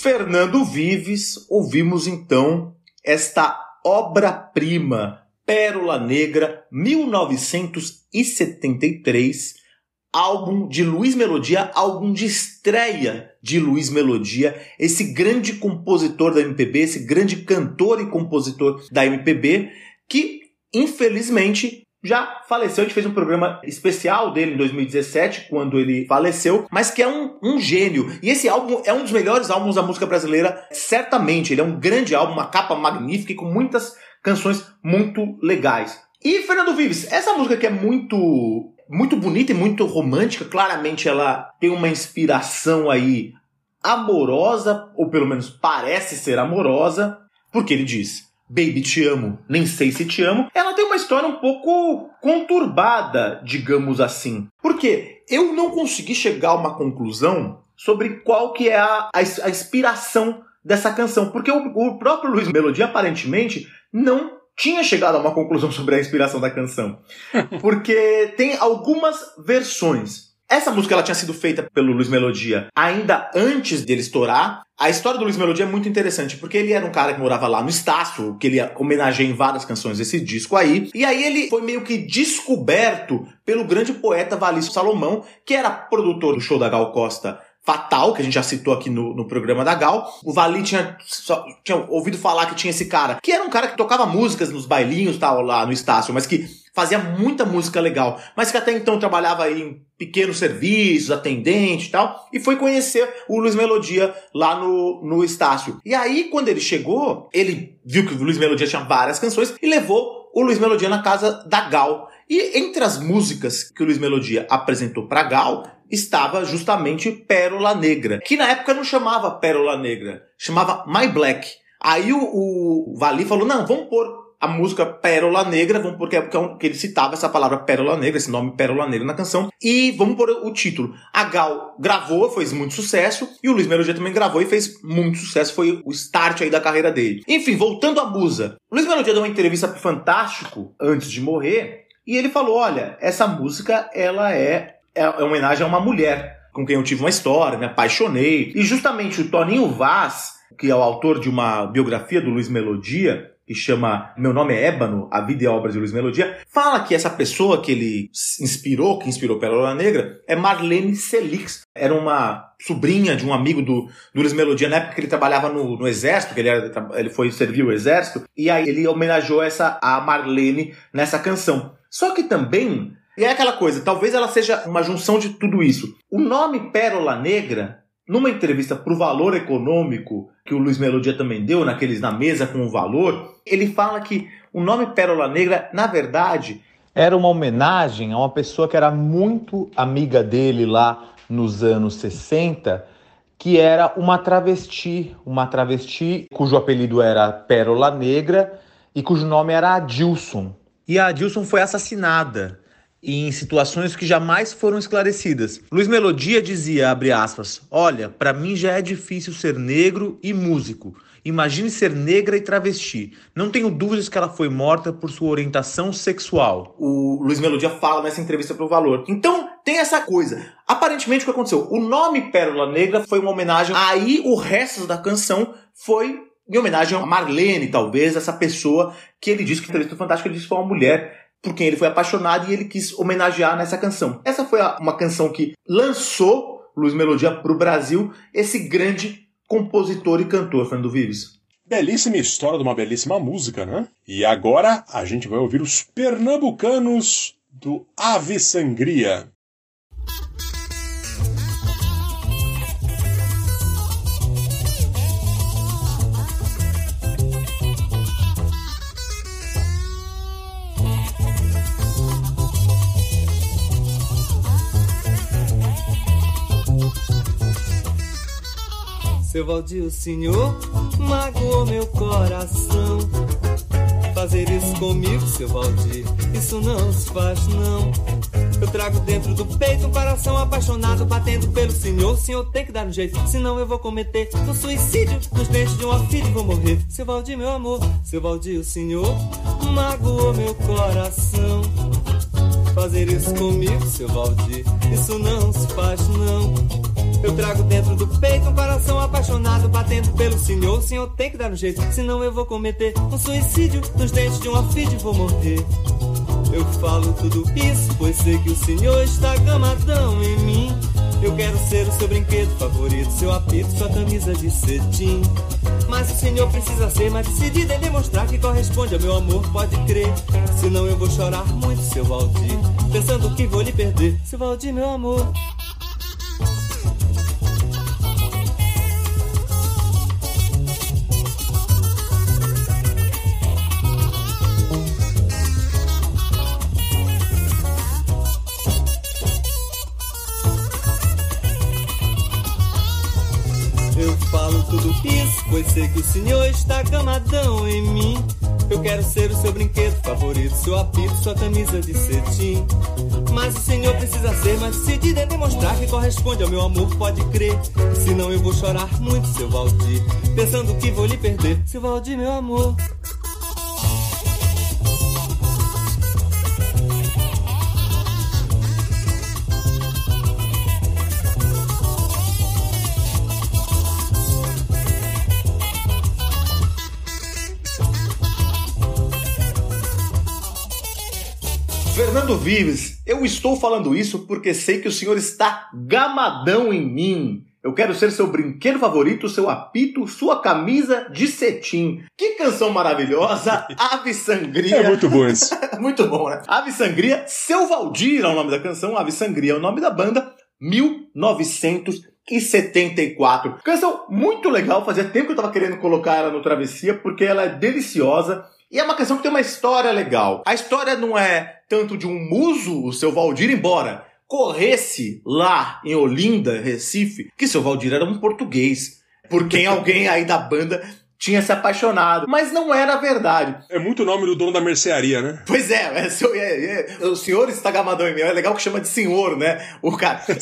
Fernando Vives, ouvimos então esta obra-prima, Pérola Negra, 1973, álbum de Luiz Melodia, álbum de estreia de Luiz Melodia, esse grande compositor da MPB, esse grande cantor e compositor da MPB, que infelizmente já faleceu. A gente fez um programa especial dele em 2017, quando ele faleceu, mas que é um, um, gênio. E esse álbum é um dos melhores álbuns da música brasileira, certamente. Ele é um grande álbum, uma capa magnífica e com muitas canções muito legais. E Fernando Vives, essa música que é muito muito bonita e muito romântica, claramente ela tem uma inspiração aí amorosa, ou pelo menos parece ser amorosa, porque ele diz: Baby, te amo, nem sei se te amo. Ela tem uma história um pouco conturbada, digamos assim. Porque eu não consegui chegar a uma conclusão sobre qual que é a, a, a inspiração dessa canção. Porque o, o próprio Luiz Melodia, aparentemente, não tinha chegado a uma conclusão sobre a inspiração da canção. Porque tem algumas versões. Essa música ela tinha sido feita pelo Luiz Melodia ainda antes dele estourar. A história do Luiz Melodia é muito interessante, porque ele era um cara que morava lá no Estácio, que ele homenageia em várias canções desse disco aí. E aí ele foi meio que descoberto pelo grande poeta Valício Salomão, que era produtor do show da Gal Costa Fatal, que a gente já citou aqui no, no programa da Gal. O Vali tinha, só, tinha ouvido falar que tinha esse cara, que era um cara que tocava músicas nos bailinhos tal, lá no Estácio, mas que fazia muita música legal, mas que até então trabalhava em pequenos serviços, atendente e tal, e foi conhecer o Luiz Melodia lá no, no Estácio. E aí, quando ele chegou, ele viu que o Luiz Melodia tinha várias canções e levou o Luiz Melodia na casa da Gal. E entre as músicas que o Luiz Melodia apresentou para Gal, estava justamente Pérola Negra, que na época não chamava Pérola Negra, chamava My Black. Aí o, o Vali falou: não, vamos pôr a música Pérola Negra, vamos porque, porque é ele citava essa palavra Pérola Negra, esse nome Pérola Negra na canção, e vamos pôr o título. A Gal gravou, fez muito sucesso, e o Luiz Melodia também gravou e fez muito sucesso, foi o start aí da carreira dele. Enfim, voltando à musa. O Luiz Melodia deu uma entrevista pro Fantástico antes de morrer, E ele falou: olha, essa música ela é, é, é uma homenagem a uma mulher com quem eu tive uma história, me apaixonei. E justamente o Toninho Vaz, que é o autor de uma biografia do Luiz Melodia, que chama Meu Nome é Ébano, A Vida e Obras de Luiz Melodia, fala que essa pessoa que ele inspirou, que inspirou Pérola Negra, é Marlene Selix. Era uma sobrinha de um amigo do, do Luiz Melodia, na época que ele trabalhava no, no exército, que ele, era, ele foi servir o exército, e aí ele homenageou essa, a Marlene nessa canção. Só que também e é aquela coisa, talvez ela seja uma junção de tudo isso. O nome Pérola Negra, numa entrevista para o Valor Econômico, que o Luiz Melodia também deu, naqueles na mesa com o valor, ele fala que o nome Pérola Negra, na verdade, era uma homenagem a uma pessoa que era muito amiga dele lá nos anos 60, que era uma travesti, uma travesti cujo apelido era Pérola Negra e cujo nome era Adilson. E a Adilson foi assassinada em situações que jamais foram esclarecidas. Luiz Melodia dizia, abre aspas, olha, para mim já é difícil ser negro e músico. Imagine ser negra e travesti. Não tenho dúvidas que ela foi morta por sua orientação sexual. O Luiz Melodia fala nessa entrevista para o Valor. Então, tem essa coisa. Aparentemente, o que aconteceu? O nome Pérola Negra foi uma homenagem. Aí, o resto da canção foi em homenagem a Marlene, talvez, essa pessoa que ele disse que entrevista fantástica, ele disse que foi uma mulher por quem ele foi apaixonado e ele quis homenagear nessa canção. Essa foi uma canção que lançou Luiz Melodia para o Brasil, esse grande compositor e cantor, Fernando Vives. Belíssima história de uma belíssima música, né? E agora a gente vai ouvir os pernambucanos do Ave Sangria. Seu Valdir, o senhor magoou meu coração. Fazer isso comigo, seu Valdir, isso não se faz não. Eu trago dentro do peito um coração apaixonado, batendo pelo senhor. O senhor tem que dar um jeito, senão eu vou cometer um suicídio nos dentes de uma filha e vou morrer. Seu Valdir, meu amor, seu Valdir, o senhor magoou meu coração. Fazer isso comigo, seu Valdir, isso não se faz não. Eu trago dentro do peito um coração apaixonado, batendo pelo senhor. O senhor tem que dar um jeito, senão eu vou cometer um suicídio nos dentes de uma filha e vou morrer. Eu falo tudo isso, pois sei que o senhor está gamadão em mim. Eu quero ser o seu brinquedo favorito, seu apito, sua camisa de cetim. Mas o senhor precisa ser mais decidido em demonstrar que corresponde ao meu amor, pode crer. Senão eu vou chorar muito, seu Valdir, pensando que vou lhe perder, seu Valdir, meu amor. Está gamadão em mim. Eu quero ser o seu brinquedo favorito, seu apito, sua camisa de cetim. Mas o senhor precisa ser mais decidido em demonstrar que corresponde ao meu amor, pode crer. Senão eu vou chorar muito, seu Valdir, pensando que vou lhe perder, seu Valdir, meu amor. Vives, eu estou falando isso porque sei que o senhor está gamadão em mim. Eu quero ser seu brinquedo favorito, seu apito, sua camisa de cetim. Que canção maravilhosa! Ave Sangria. É muito bom isso. muito bom, né? Ave Sangria, seu Valdir é o nome da canção, Ave Sangria é o nome da banda, 1974. Canção muito legal, fazia tempo que eu tava querendo colocar ela no Travessia, porque ela é deliciosa. E é uma canção que tem uma história legal. A história não é tanto de um muso, o seu Valdir, embora corresse lá em Olinda, Recife, que seu Valdir era um português. Por quem alguém aí da banda tinha se apaixonado. Mas não era verdade. É muito nome do dono da mercearia, né? Pois é, é, é, é, o senhor Estagamadão e meu, é legal que chama de senhor, né? O cara.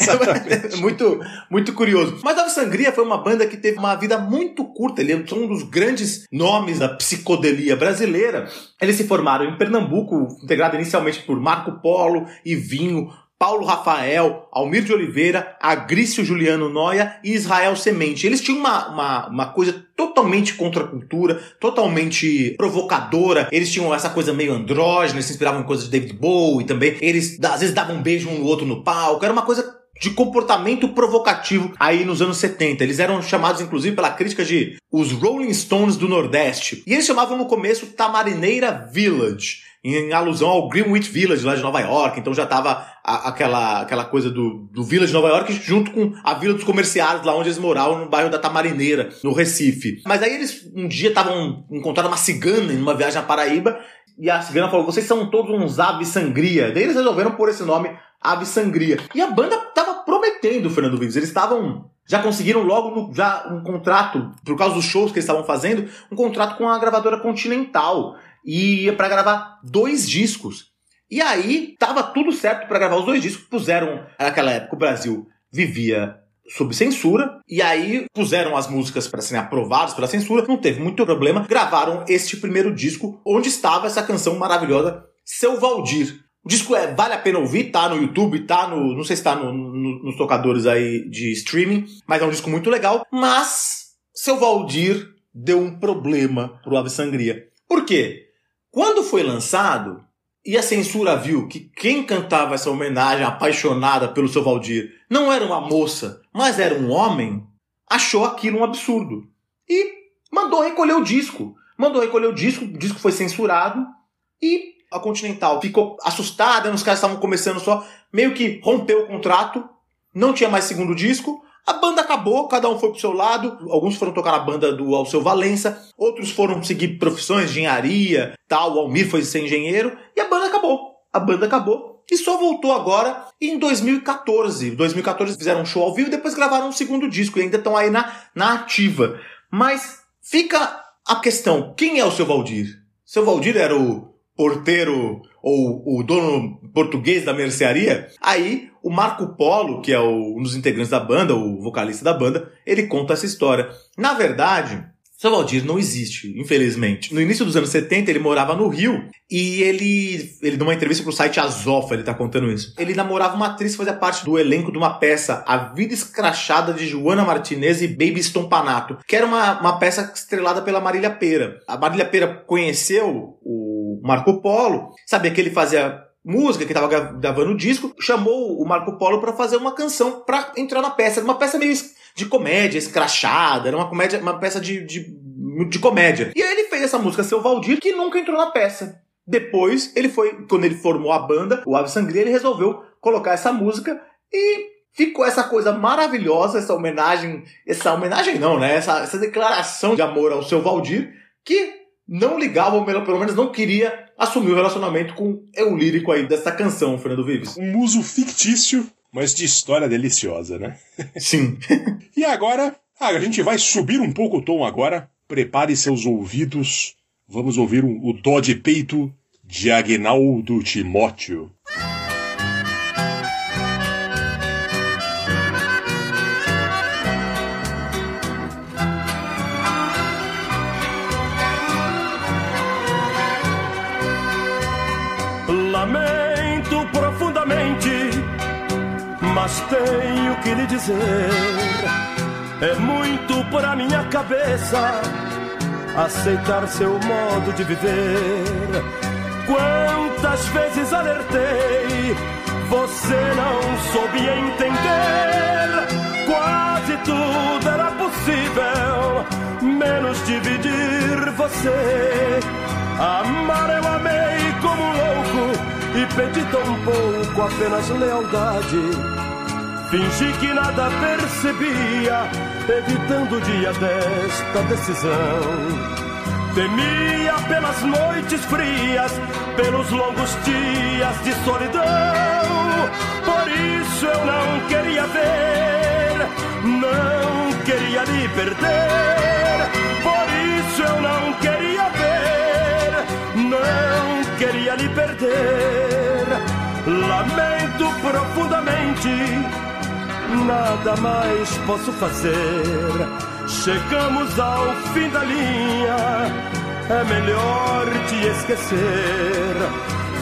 É muito, muito curioso. Mas Ave Sangria foi uma banda que teve uma vida muito curta. Ele é um dos grandes nomes da psicodelia brasileira. Eles se formaram em Pernambuco, integrado inicialmente por Marco Polo e Vinho. Paulo Rafael, Almir de Oliveira, Agrício Juliano Noia e Israel Semente. Eles tinham uma, uma, uma coisa totalmente contra a cultura, totalmente provocadora. Eles tinham essa coisa meio andrógena, eles se inspiravam em coisas de David Bowie também. Eles às vezes davam um beijo um no outro no palco. Era uma coisa de comportamento provocativo aí nos anos 70. Eles eram chamados, inclusive, pela crítica de os Rolling Stones do Nordeste. E eles chamavam no começo Tamarineira Village, em alusão ao Greenwich Village lá de Nova York. Então já tava a- aquela, aquela coisa do, do Village de Nova York junto com a Vila dos Comerciários, lá onde eles moravam, no bairro da Tamarineira, no Recife. Mas aí eles um dia estavam encontrando uma cigana em uma viagem à Paraíba e a cigana falou: vocês são todos uns aves sangria. Daí eles resolveram pôr esse nome Ave Sangria. E a banda tava prometendo, Fernando Vives. Eles estavam. Já conseguiram logo no- já um contrato, por causa dos shows que eles estavam fazendo, um contrato com a gravadora Continental. E ia pra gravar dois discos. E aí, tava tudo certo pra gravar os dois discos. Puseram, naquela época, o Brasil vivia sob censura, e aí puseram as músicas para serem aprovadas pela censura, não teve muito problema, gravaram este primeiro disco, onde estava essa canção maravilhosa, Seu Valdir. O disco é, vale a pena ouvir, tá no YouTube, tá no, não sei se tá no- no- nos tocadores aí de streaming, mas é um disco muito legal, mas Seu Valdir deu um problema pro Ave Sangria. Por quê? Quando foi lançado, e a censura viu que quem cantava essa homenagem apaixonada pelo seu Valdir não era uma moça, mas era um homem, achou aquilo um absurdo. E mandou recolher o disco. Mandou recolher o disco, o disco foi censurado e a Continental ficou assustada, os caras estavam começando só, meio que rompeu o contrato, não tinha mais segundo disco. A banda acabou, cada um foi pro seu lado. Alguns foram tocar na banda do Alceu Valença, outros foram seguir profissões, engenharia, tal. O Almir foi ser engenheiro e a banda acabou. A banda acabou e só voltou agora em 2014. Em 2014 fizeram um show ao vivo e depois gravaram um segundo disco e ainda estão aí na, na ativa. Mas fica a questão: quem é o seu Valdir? Seu Valdir era o porteiro ou o dono português da mercearia? Aí o Marco Polo, que é o- um dos integrantes da banda, o vocalista da banda, ele conta essa história. Na verdade, seu Valdir não existe, infelizmente. No início dos anos 70, ele morava no Rio e ele, ele numa entrevista pro site Azofa, ele tá contando isso. Ele namorava uma atriz que fazia parte do elenco de uma peça, A Vida Escrachada de Joana Martinez e Baby Stompanato, que era uma, uma peça estrelada pela Marília Pera. A Marília Pera conheceu o Marco Polo, sabia que ele fazia música, que estava gravando o disco, chamou o Marco Polo para fazer uma canção para entrar na peça. Era uma peça meio de comédia, escrachada, era uma comédia, uma peça de, de, de comédia. E aí ele fez essa música Seu Valdir, que nunca entrou na peça. Depois, ele foi, quando ele formou a banda, o Ave Sangria, ele resolveu colocar essa música e ficou essa coisa maravilhosa, essa homenagem, essa homenagem não, né? Essa, essa declaração de amor ao seu Valdir, que não ligava, ou pelo menos não queria assumir o relacionamento com o lírico aí dessa canção, Fernando Vives. Um muso fictício, mas de história deliciosa, né? Sim. E agora, ah, a gente vai subir um pouco o tom agora. Prepare seus ouvidos. Vamos ouvir um- o dó de peito de Agnaldo Timóteo. Mas tenho que lhe dizer: é muito para minha cabeça aceitar seu modo de viver. Quantas vezes alertei, você não soube entender. Quase tudo era possível, menos dividir você. Amar eu amei como um louco e pedi tão pouco, apenas lealdade. Fingi que nada percebia, evitando o dia desta decisão. Temia pelas noites frias, pelos longos dias de solidão. Por isso eu não queria ver, não queria lhe perder. Por isso eu não queria ver, não queria lhe perder. Lamento profundamente nada mais posso fazer. Chegamos ao fim da linha, é melhor te esquecer.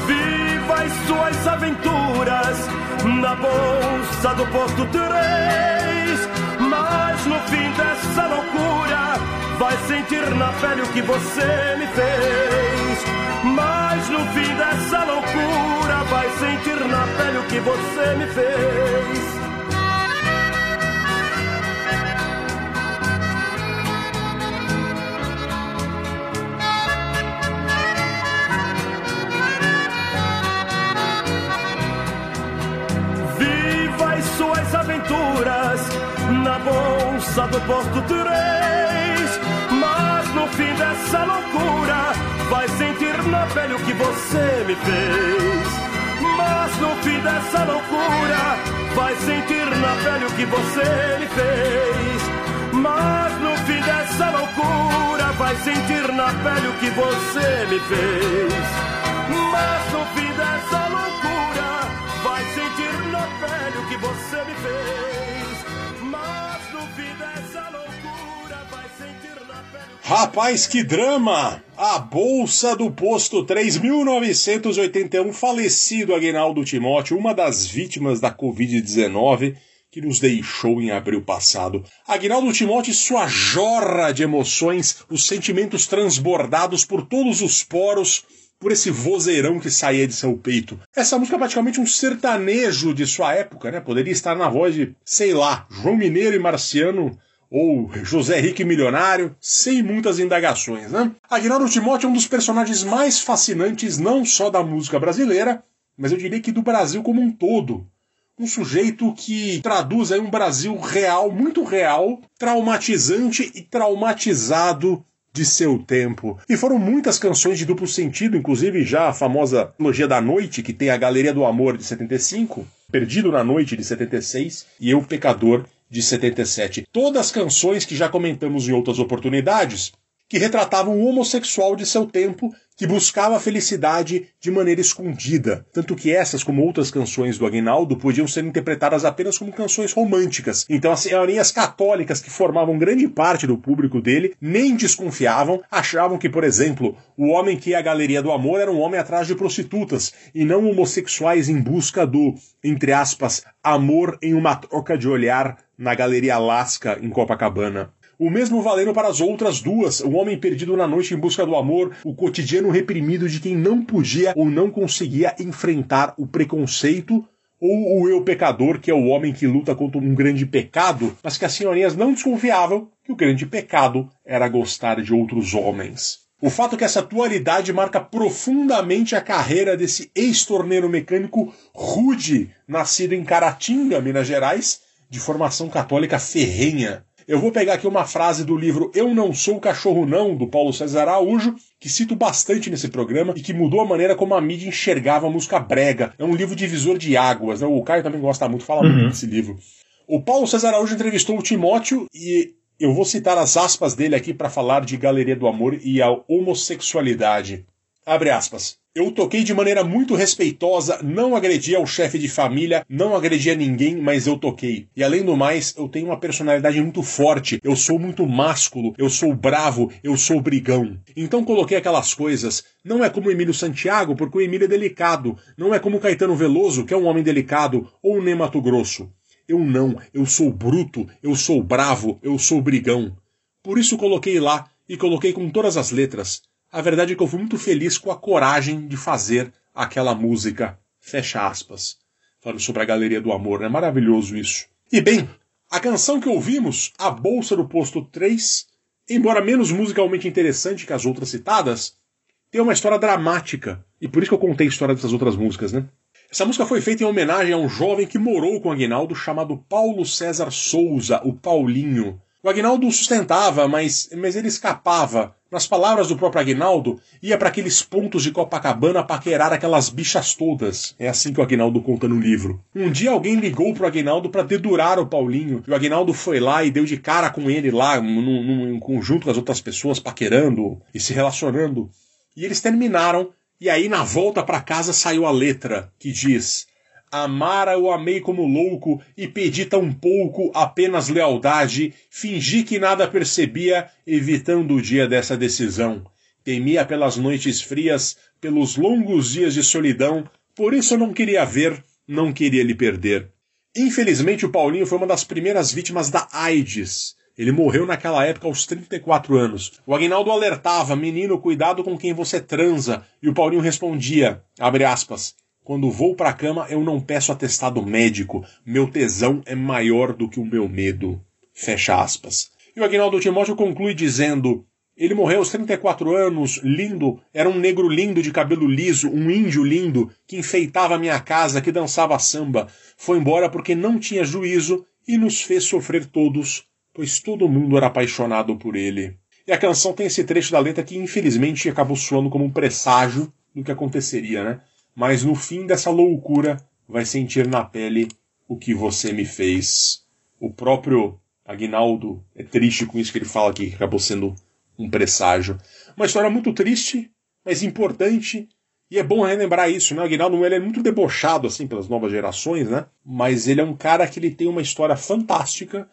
Viva as suas aventuras na bolsa do posto 3. Mas no fim dessa loucura, vai sentir na pele o que você me fez. Mas no fim dessa loucura, vai sentir na pele o que você me fez. Do posto 3. Mas no fim dessa loucura, vai sentir na pele o que você me fez. Mas no fim dessa loucura, vai sentir na pele o que você me fez. Mas no fim dessa loucura, vai sentir na pele o que você me fez. Mas no fim dessa loucura, vai sentir na pele o que você me fez. Mas Rapaz, que drama! A Bolsa do Posto 3, 1981, falecido Aguinaldo Timóteo, uma das vítimas da Covid-19 que nos deixou em abril passado. Aguinaldo Timóteo sua jorra de emoções, os sentimentos transbordados por todos os poros, por esse vozeirão que saía de seu peito. Essa música é praticamente um sertanejo de sua época, né? Poderia estar na voz de, sei lá, João Mineiro e Marciano ou José Henrique Milionário, sem muitas indagações, né? Aguinaldo Timóteo é um dos personagens mais fascinantes não só da música brasileira, mas eu diria que do Brasil como um todo. Um sujeito que traduz aí um Brasil real, muito real, traumatizante e traumatizado de seu tempo. E foram muitas canções de duplo sentido, inclusive já a famosa Trilogia da Noite, que tem a Galeria do Amor de 75, Perdido na Noite de 76 e Eu Pecador de 77. Todas canções que já comentamos em outras oportunidades, que retratavam o homossexual de seu tempo que buscava a felicidade de maneira escondida. Tanto que essas, como outras canções do Aguinaldo, podiam ser interpretadas apenas como canções românticas. Então as senhorinhas católicas que formavam grande parte do público dele nem desconfiavam, achavam que, por exemplo, o homem que ia à galeria do amor era um homem atrás de prostitutas e não homossexuais em busca do, entre aspas, amor em uma troca de olhar na Galeria Alaska em Copacabana. O mesmo valendo para as outras duas, o homem perdido na noite em busca do amor, o cotidiano reprimido de quem não podia ou não conseguia enfrentar o preconceito, ou o eu pecador, que é o homem que luta contra um grande pecado, mas que as senhorinhas não desconfiavam que o grande pecado era gostar de outros homens. O fato é que essa atualidade marca profundamente a carreira desse ex-torneiro mecânico rude, nascido em Caratinga, Minas Gerais, de formação católica ferrenha. Eu vou pegar aqui uma frase do livro Eu Não Sou Cachorro Não, do Paulo César Araújo, que cito bastante nesse programa e que mudou a maneira como a mídia enxergava a música brega. É um livro divisor de águas, né? O Caio também gosta muito, fala muito desse livro. O Paulo César Araújo entrevistou o Timóteo e eu vou citar as aspas dele aqui para falar de Galeria do Amor e a homossexualidade. Abre aspas. Eu toquei de maneira muito respeitosa, não agredi ao chefe de família, não agredi a ninguém, mas eu toquei. E além do mais, eu tenho uma personalidade muito forte, eu sou muito másculo, eu sou bravo, eu sou brigão. Então coloquei aquelas coisas. Não é como o Emílio Santiago, porque o Emílio é delicado. Não é como o Caetano Veloso, que é um homem delicado, ou o Mato Grosso. Eu não, eu sou bruto, eu sou bravo, eu sou brigão. Por isso coloquei lá, e coloquei com todas as letras. A verdade é que eu fui muito feliz com a coragem de fazer aquela música. Fecha aspas. Falando sobre a Galeria do Amor, é né? maravilhoso isso. E bem, a canção que ouvimos, A Bolsa do Posto 3, embora menos musicalmente interessante que as outras citadas, tem uma história dramática. E por isso que eu contei a história dessas outras músicas, né? Essa música foi feita em homenagem a um jovem que morou com Aguinaldo chamado Paulo César Souza, o Paulinho. O Aguinaldo o sustentava, mas, mas ele escapava. Nas palavras do próprio Aguinaldo, ia para aqueles pontos de Copacabana paquerar aquelas bichas todas. É assim que o Aguinaldo conta no livro. Um dia alguém ligou pro Aguinaldo para dedurar o Paulinho, e o Aguinaldo foi lá e deu de cara com ele lá, num, num, em conjunto com as outras pessoas, paquerando e se relacionando. E eles terminaram E aí na volta para casa saiu a letra que diz: Amara eu amei como louco e pedi tão pouco apenas lealdade, fingi que nada percebia, evitando o dia dessa decisão. Temia pelas noites frias, pelos longos dias de solidão, por isso não queria ver, não queria lhe perder. Infelizmente, o Paulinho foi uma das primeiras vítimas da AIDS. Ele morreu naquela época aos 34 anos. O Agnaldo alertava: menino, cuidado com quem você transa. E o Paulinho respondia: abre aspas. Quando vou para a cama, eu não peço atestado médico. Meu tesão é maior do que o meu medo. Fecha aspas. E o Agnaldo Timóteo conclui dizendo: ele morreu aos 34 anos, lindo, era um negro lindo de cabelo liso, um índio lindo, que enfeitava minha casa, que dançava samba. Foi embora porque não tinha juízo e nos fez sofrer todos, pois todo mundo era apaixonado por ele. E a canção tem esse trecho da letra que infelizmente acabou soando como um presságio do que aconteceria, né? Mas no fim dessa loucura vai sentir na pele o que você me fez. O próprio Aguinaldo é triste com isso que ele fala que acabou sendo um presságio. Uma história muito triste, mas importante. E é bom relembrar isso, né? O Aguinaldo ele é muito debochado assim pelas novas gerações, né? Mas ele é um cara que ele tem uma história fantástica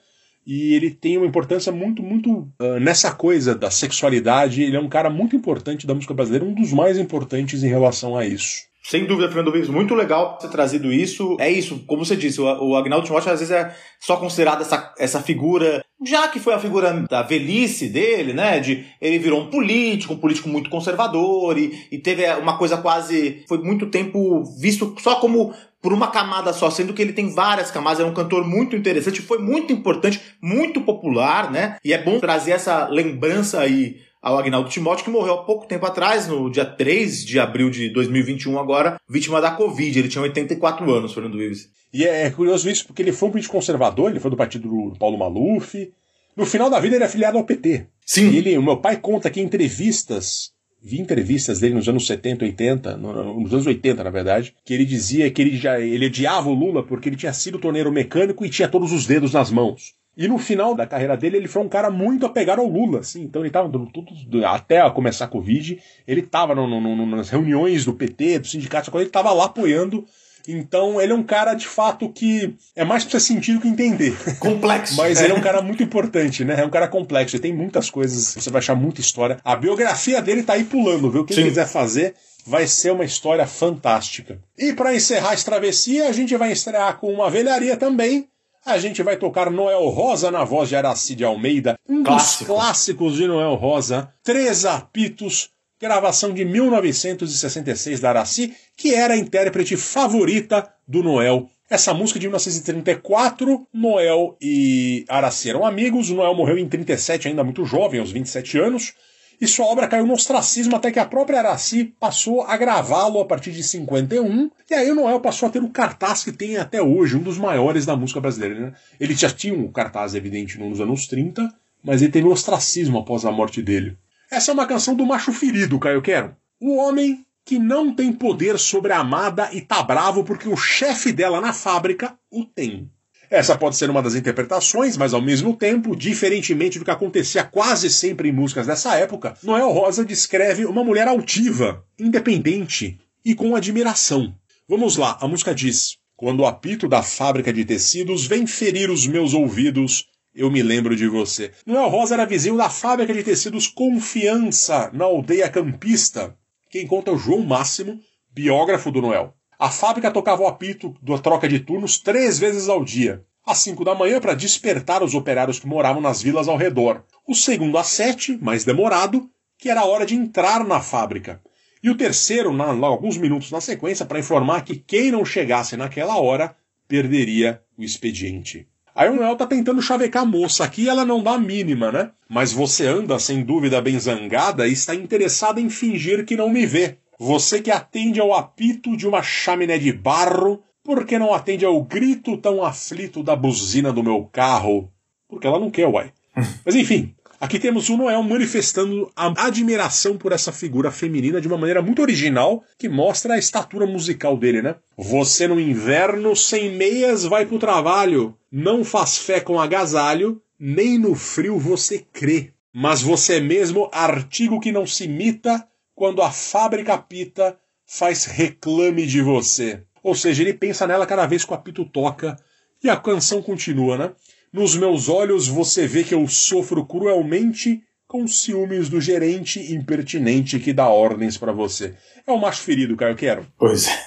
e ele tem uma importância muito, muito uh, nessa coisa da sexualidade. Ele é um cara muito importante da música brasileira, um dos mais importantes em relação a isso. Sem dúvida, Fernando Vives, muito legal ter trazido isso. É isso, como você disse, o, Agnaldo Timóteo às vezes é só considerado essa, essa figura, já que foi a figura da velhice dele, né? De ele virou um político, um político muito conservador e, e teve uma coisa quase. Foi muito tempo visto só como por uma camada só, sendo que ele tem várias camadas, é um cantor muito interessante, foi muito importante, muito popular, né? E é bom trazer essa lembrança aí ao Agnaldo Timóteo, que morreu há pouco tempo atrás, no dia 3 de abril de 2021, agora, vítima da Covid. Ele tinha 84 anos, Fernando Ives. E é, curioso isso, porque ele foi um político conservador, ele foi do partido do Paulo Maluf. No final da vida, ele é afiliado ao PT. Sim. Ele, o meu pai conta que em entrevistas vi entrevistas dele nos anos 70, 80, nos anos 80, na verdade, que ele dizia que ele já ele odiava o Lula porque ele tinha sido torneiro mecânico e tinha todos os dedos nas mãos. E no final da carreira dele, ele foi um cara muito apegado ao Lula, assim. Então ele estava tudo até começar a Covid, ele estava nas reuniões do PT, do sindicato, ele estava lá apoiando. Então ele é um cara de fato que é mais pra você sentir do que entender. Complexo. Mas ele é um cara muito importante, né? É um cara complexo. Ele tem muitas coisas, você vai achar muita história. A biografia dele tá aí pulando, viu? Quem Sim. quiser fazer, vai ser uma história fantástica. E para encerrar essa travessia, a gente vai estrear com uma velharia também a gente vai tocar Noel Rosa na voz de Aracide Almeida, um Clássico. dos clássicos de Noel Rosa, Três Apitos, gravação de 1966 da Araci, que era a intérprete favorita do Noel. Essa música de 1934, Noel e Araci eram amigos, Noel morreu em 37, ainda muito jovem, aos 27 anos e sua obra caiu no ostracismo até que a própria Araci passou a gravá-lo a partir de 51, e aí o Noel passou a ter o cartaz que tem até hoje, um dos maiores da música brasileira. Né? Ele já tinha um cartaz evidente nos anos 30, mas ele teve ostracismo após a morte dele. Essa é uma canção do macho ferido, Caio Quero. O homem que não tem poder sobre a amada e tá bravo porque o chefe dela na fábrica o tem. Essa pode ser uma das interpretações, mas ao mesmo tempo, diferentemente do que acontecia quase sempre em músicas dessa época, Noel Rosa descreve uma mulher altiva, independente e com admiração. Vamos lá, a música diz: Quando o apito da fábrica de tecidos vem ferir os meus ouvidos, eu me lembro de você. Noel Rosa era vizinho da fábrica de tecidos Confiança, na aldeia campista. Quem conta é o João Máximo, biógrafo do Noel. A fábrica tocava o apito da troca de turnos três vezes ao dia. Às cinco da manhã para despertar os operários que moravam nas vilas ao redor. O segundo às sete, mais demorado, que era a hora de entrar na fábrica. E o terceiro, na, alguns minutos na sequência, para informar que quem não chegasse naquela hora perderia o expediente. Aí o Noel tá tentando chavecar a moça aqui ela não dá a mínima, né? Mas você anda, sem dúvida, bem zangada e está interessada em fingir que não me vê. Você que atende ao apito de uma chaminé de barro, por que não atende ao grito tão aflito da buzina do meu carro? Porque ela não quer, uai. Mas enfim, aqui temos o Noel manifestando a admiração por essa figura feminina de uma maneira muito original, que mostra a estatura musical dele, né? Você no inverno sem meias vai pro trabalho, não faz fé com agasalho, nem no frio você crê. Mas você mesmo, artigo que não se imita, quando a fábrica apita, faz reclame de você. Ou seja, ele pensa nela cada vez que o apito toca e a canção continua, né? Nos meus olhos você vê que eu sofro cruelmente com ciúmes do gerente impertinente que dá ordens para você. É o macho ferido, Caio Quero. Pois é.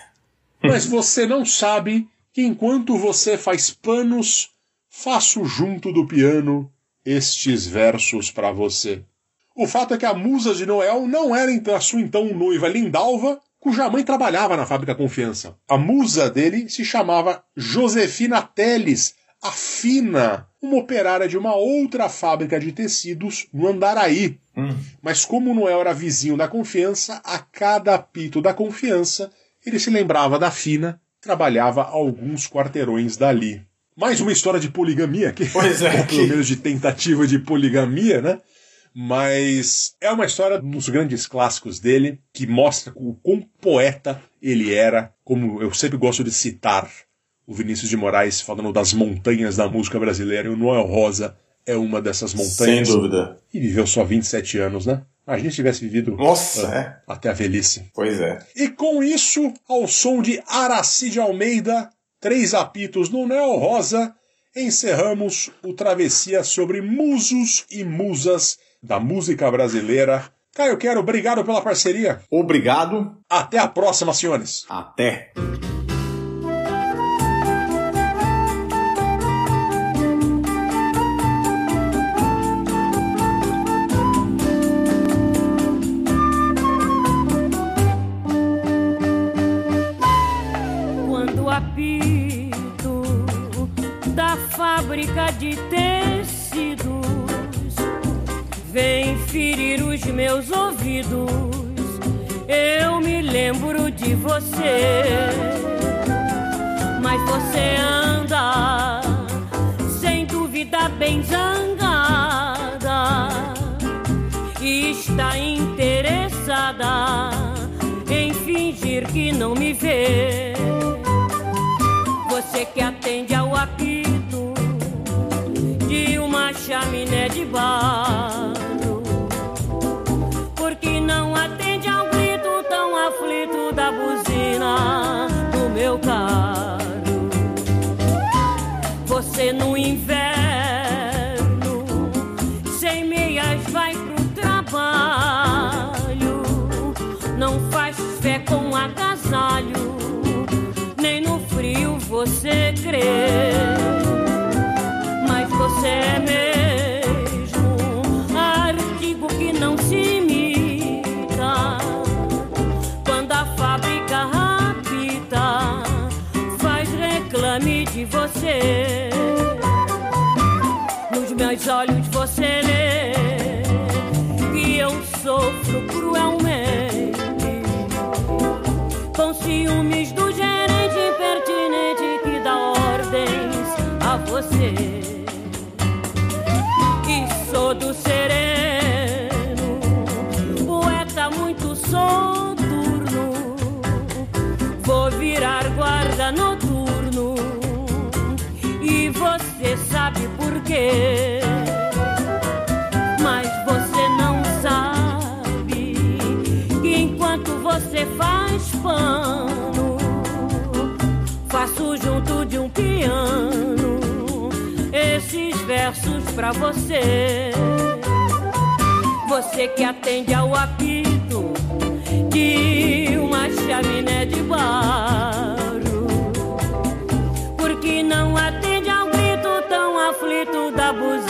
Mas você não sabe que enquanto você faz panos, faço junto do piano estes versos para você. O fato é que a musa de Noel não era então a sua então noiva Lindalva, cuja mãe trabalhava na fábrica Confiança. A musa dele se chamava Josefina Teles, a Fina, uma operária de uma outra fábrica de tecidos no Andaraí. Hum. Mas como Noel era vizinho da Confiança, a cada apito da Confiança, ele se lembrava da Fina, trabalhava alguns quarteirões dali. Mais uma história de poligamia aqui. Pois é, Ou pelo menos de tentativa de poligamia, né? Mas é uma história dos grandes clássicos dele, que mostra o quão poeta ele era, como eu sempre gosto de citar o Vinícius de Moraes falando das montanhas da música brasileira, e o Noel Rosa é uma dessas Sem montanhas. dúvida. E viveu só 27 anos, né? Imagina se tivesse vivido Nossa, ah, é. até a velhice. Pois é. E com isso, ao som de Aracide Almeida, três apitos no Neo Rosa, encerramos o Travessia sobre musos e musas da música brasileira. Caio Quero, obrigado pela parceria. Obrigado. Até a próxima, senhores. Até. Meus ouvidos, eu me lembro de você. Mas você anda sem dúvida bem zangada e está interessada em fingir que não me vê. Você que atende ao apito de uma chaminé de barro, Você no inverno, sem meias, vai pro trabalho. Não faz fé com agasalho, nem no frio você crê. Mas você é mesmo artigo que não se imita. Quando a fábrica rapita, faz reclame de você. Meus olhos você lê que eu sofro cruelmente com ciúmes do gerente impertinente que dá ordens a você. E sou do sereno, poeta muito soturno. Vou virar guarda noturno e você sabe por quê. Pano, faço junto de um piano esses versos pra você. Você que atende ao apito de uma chaminé de barro, porque não atende ao grito tão aflito da buzina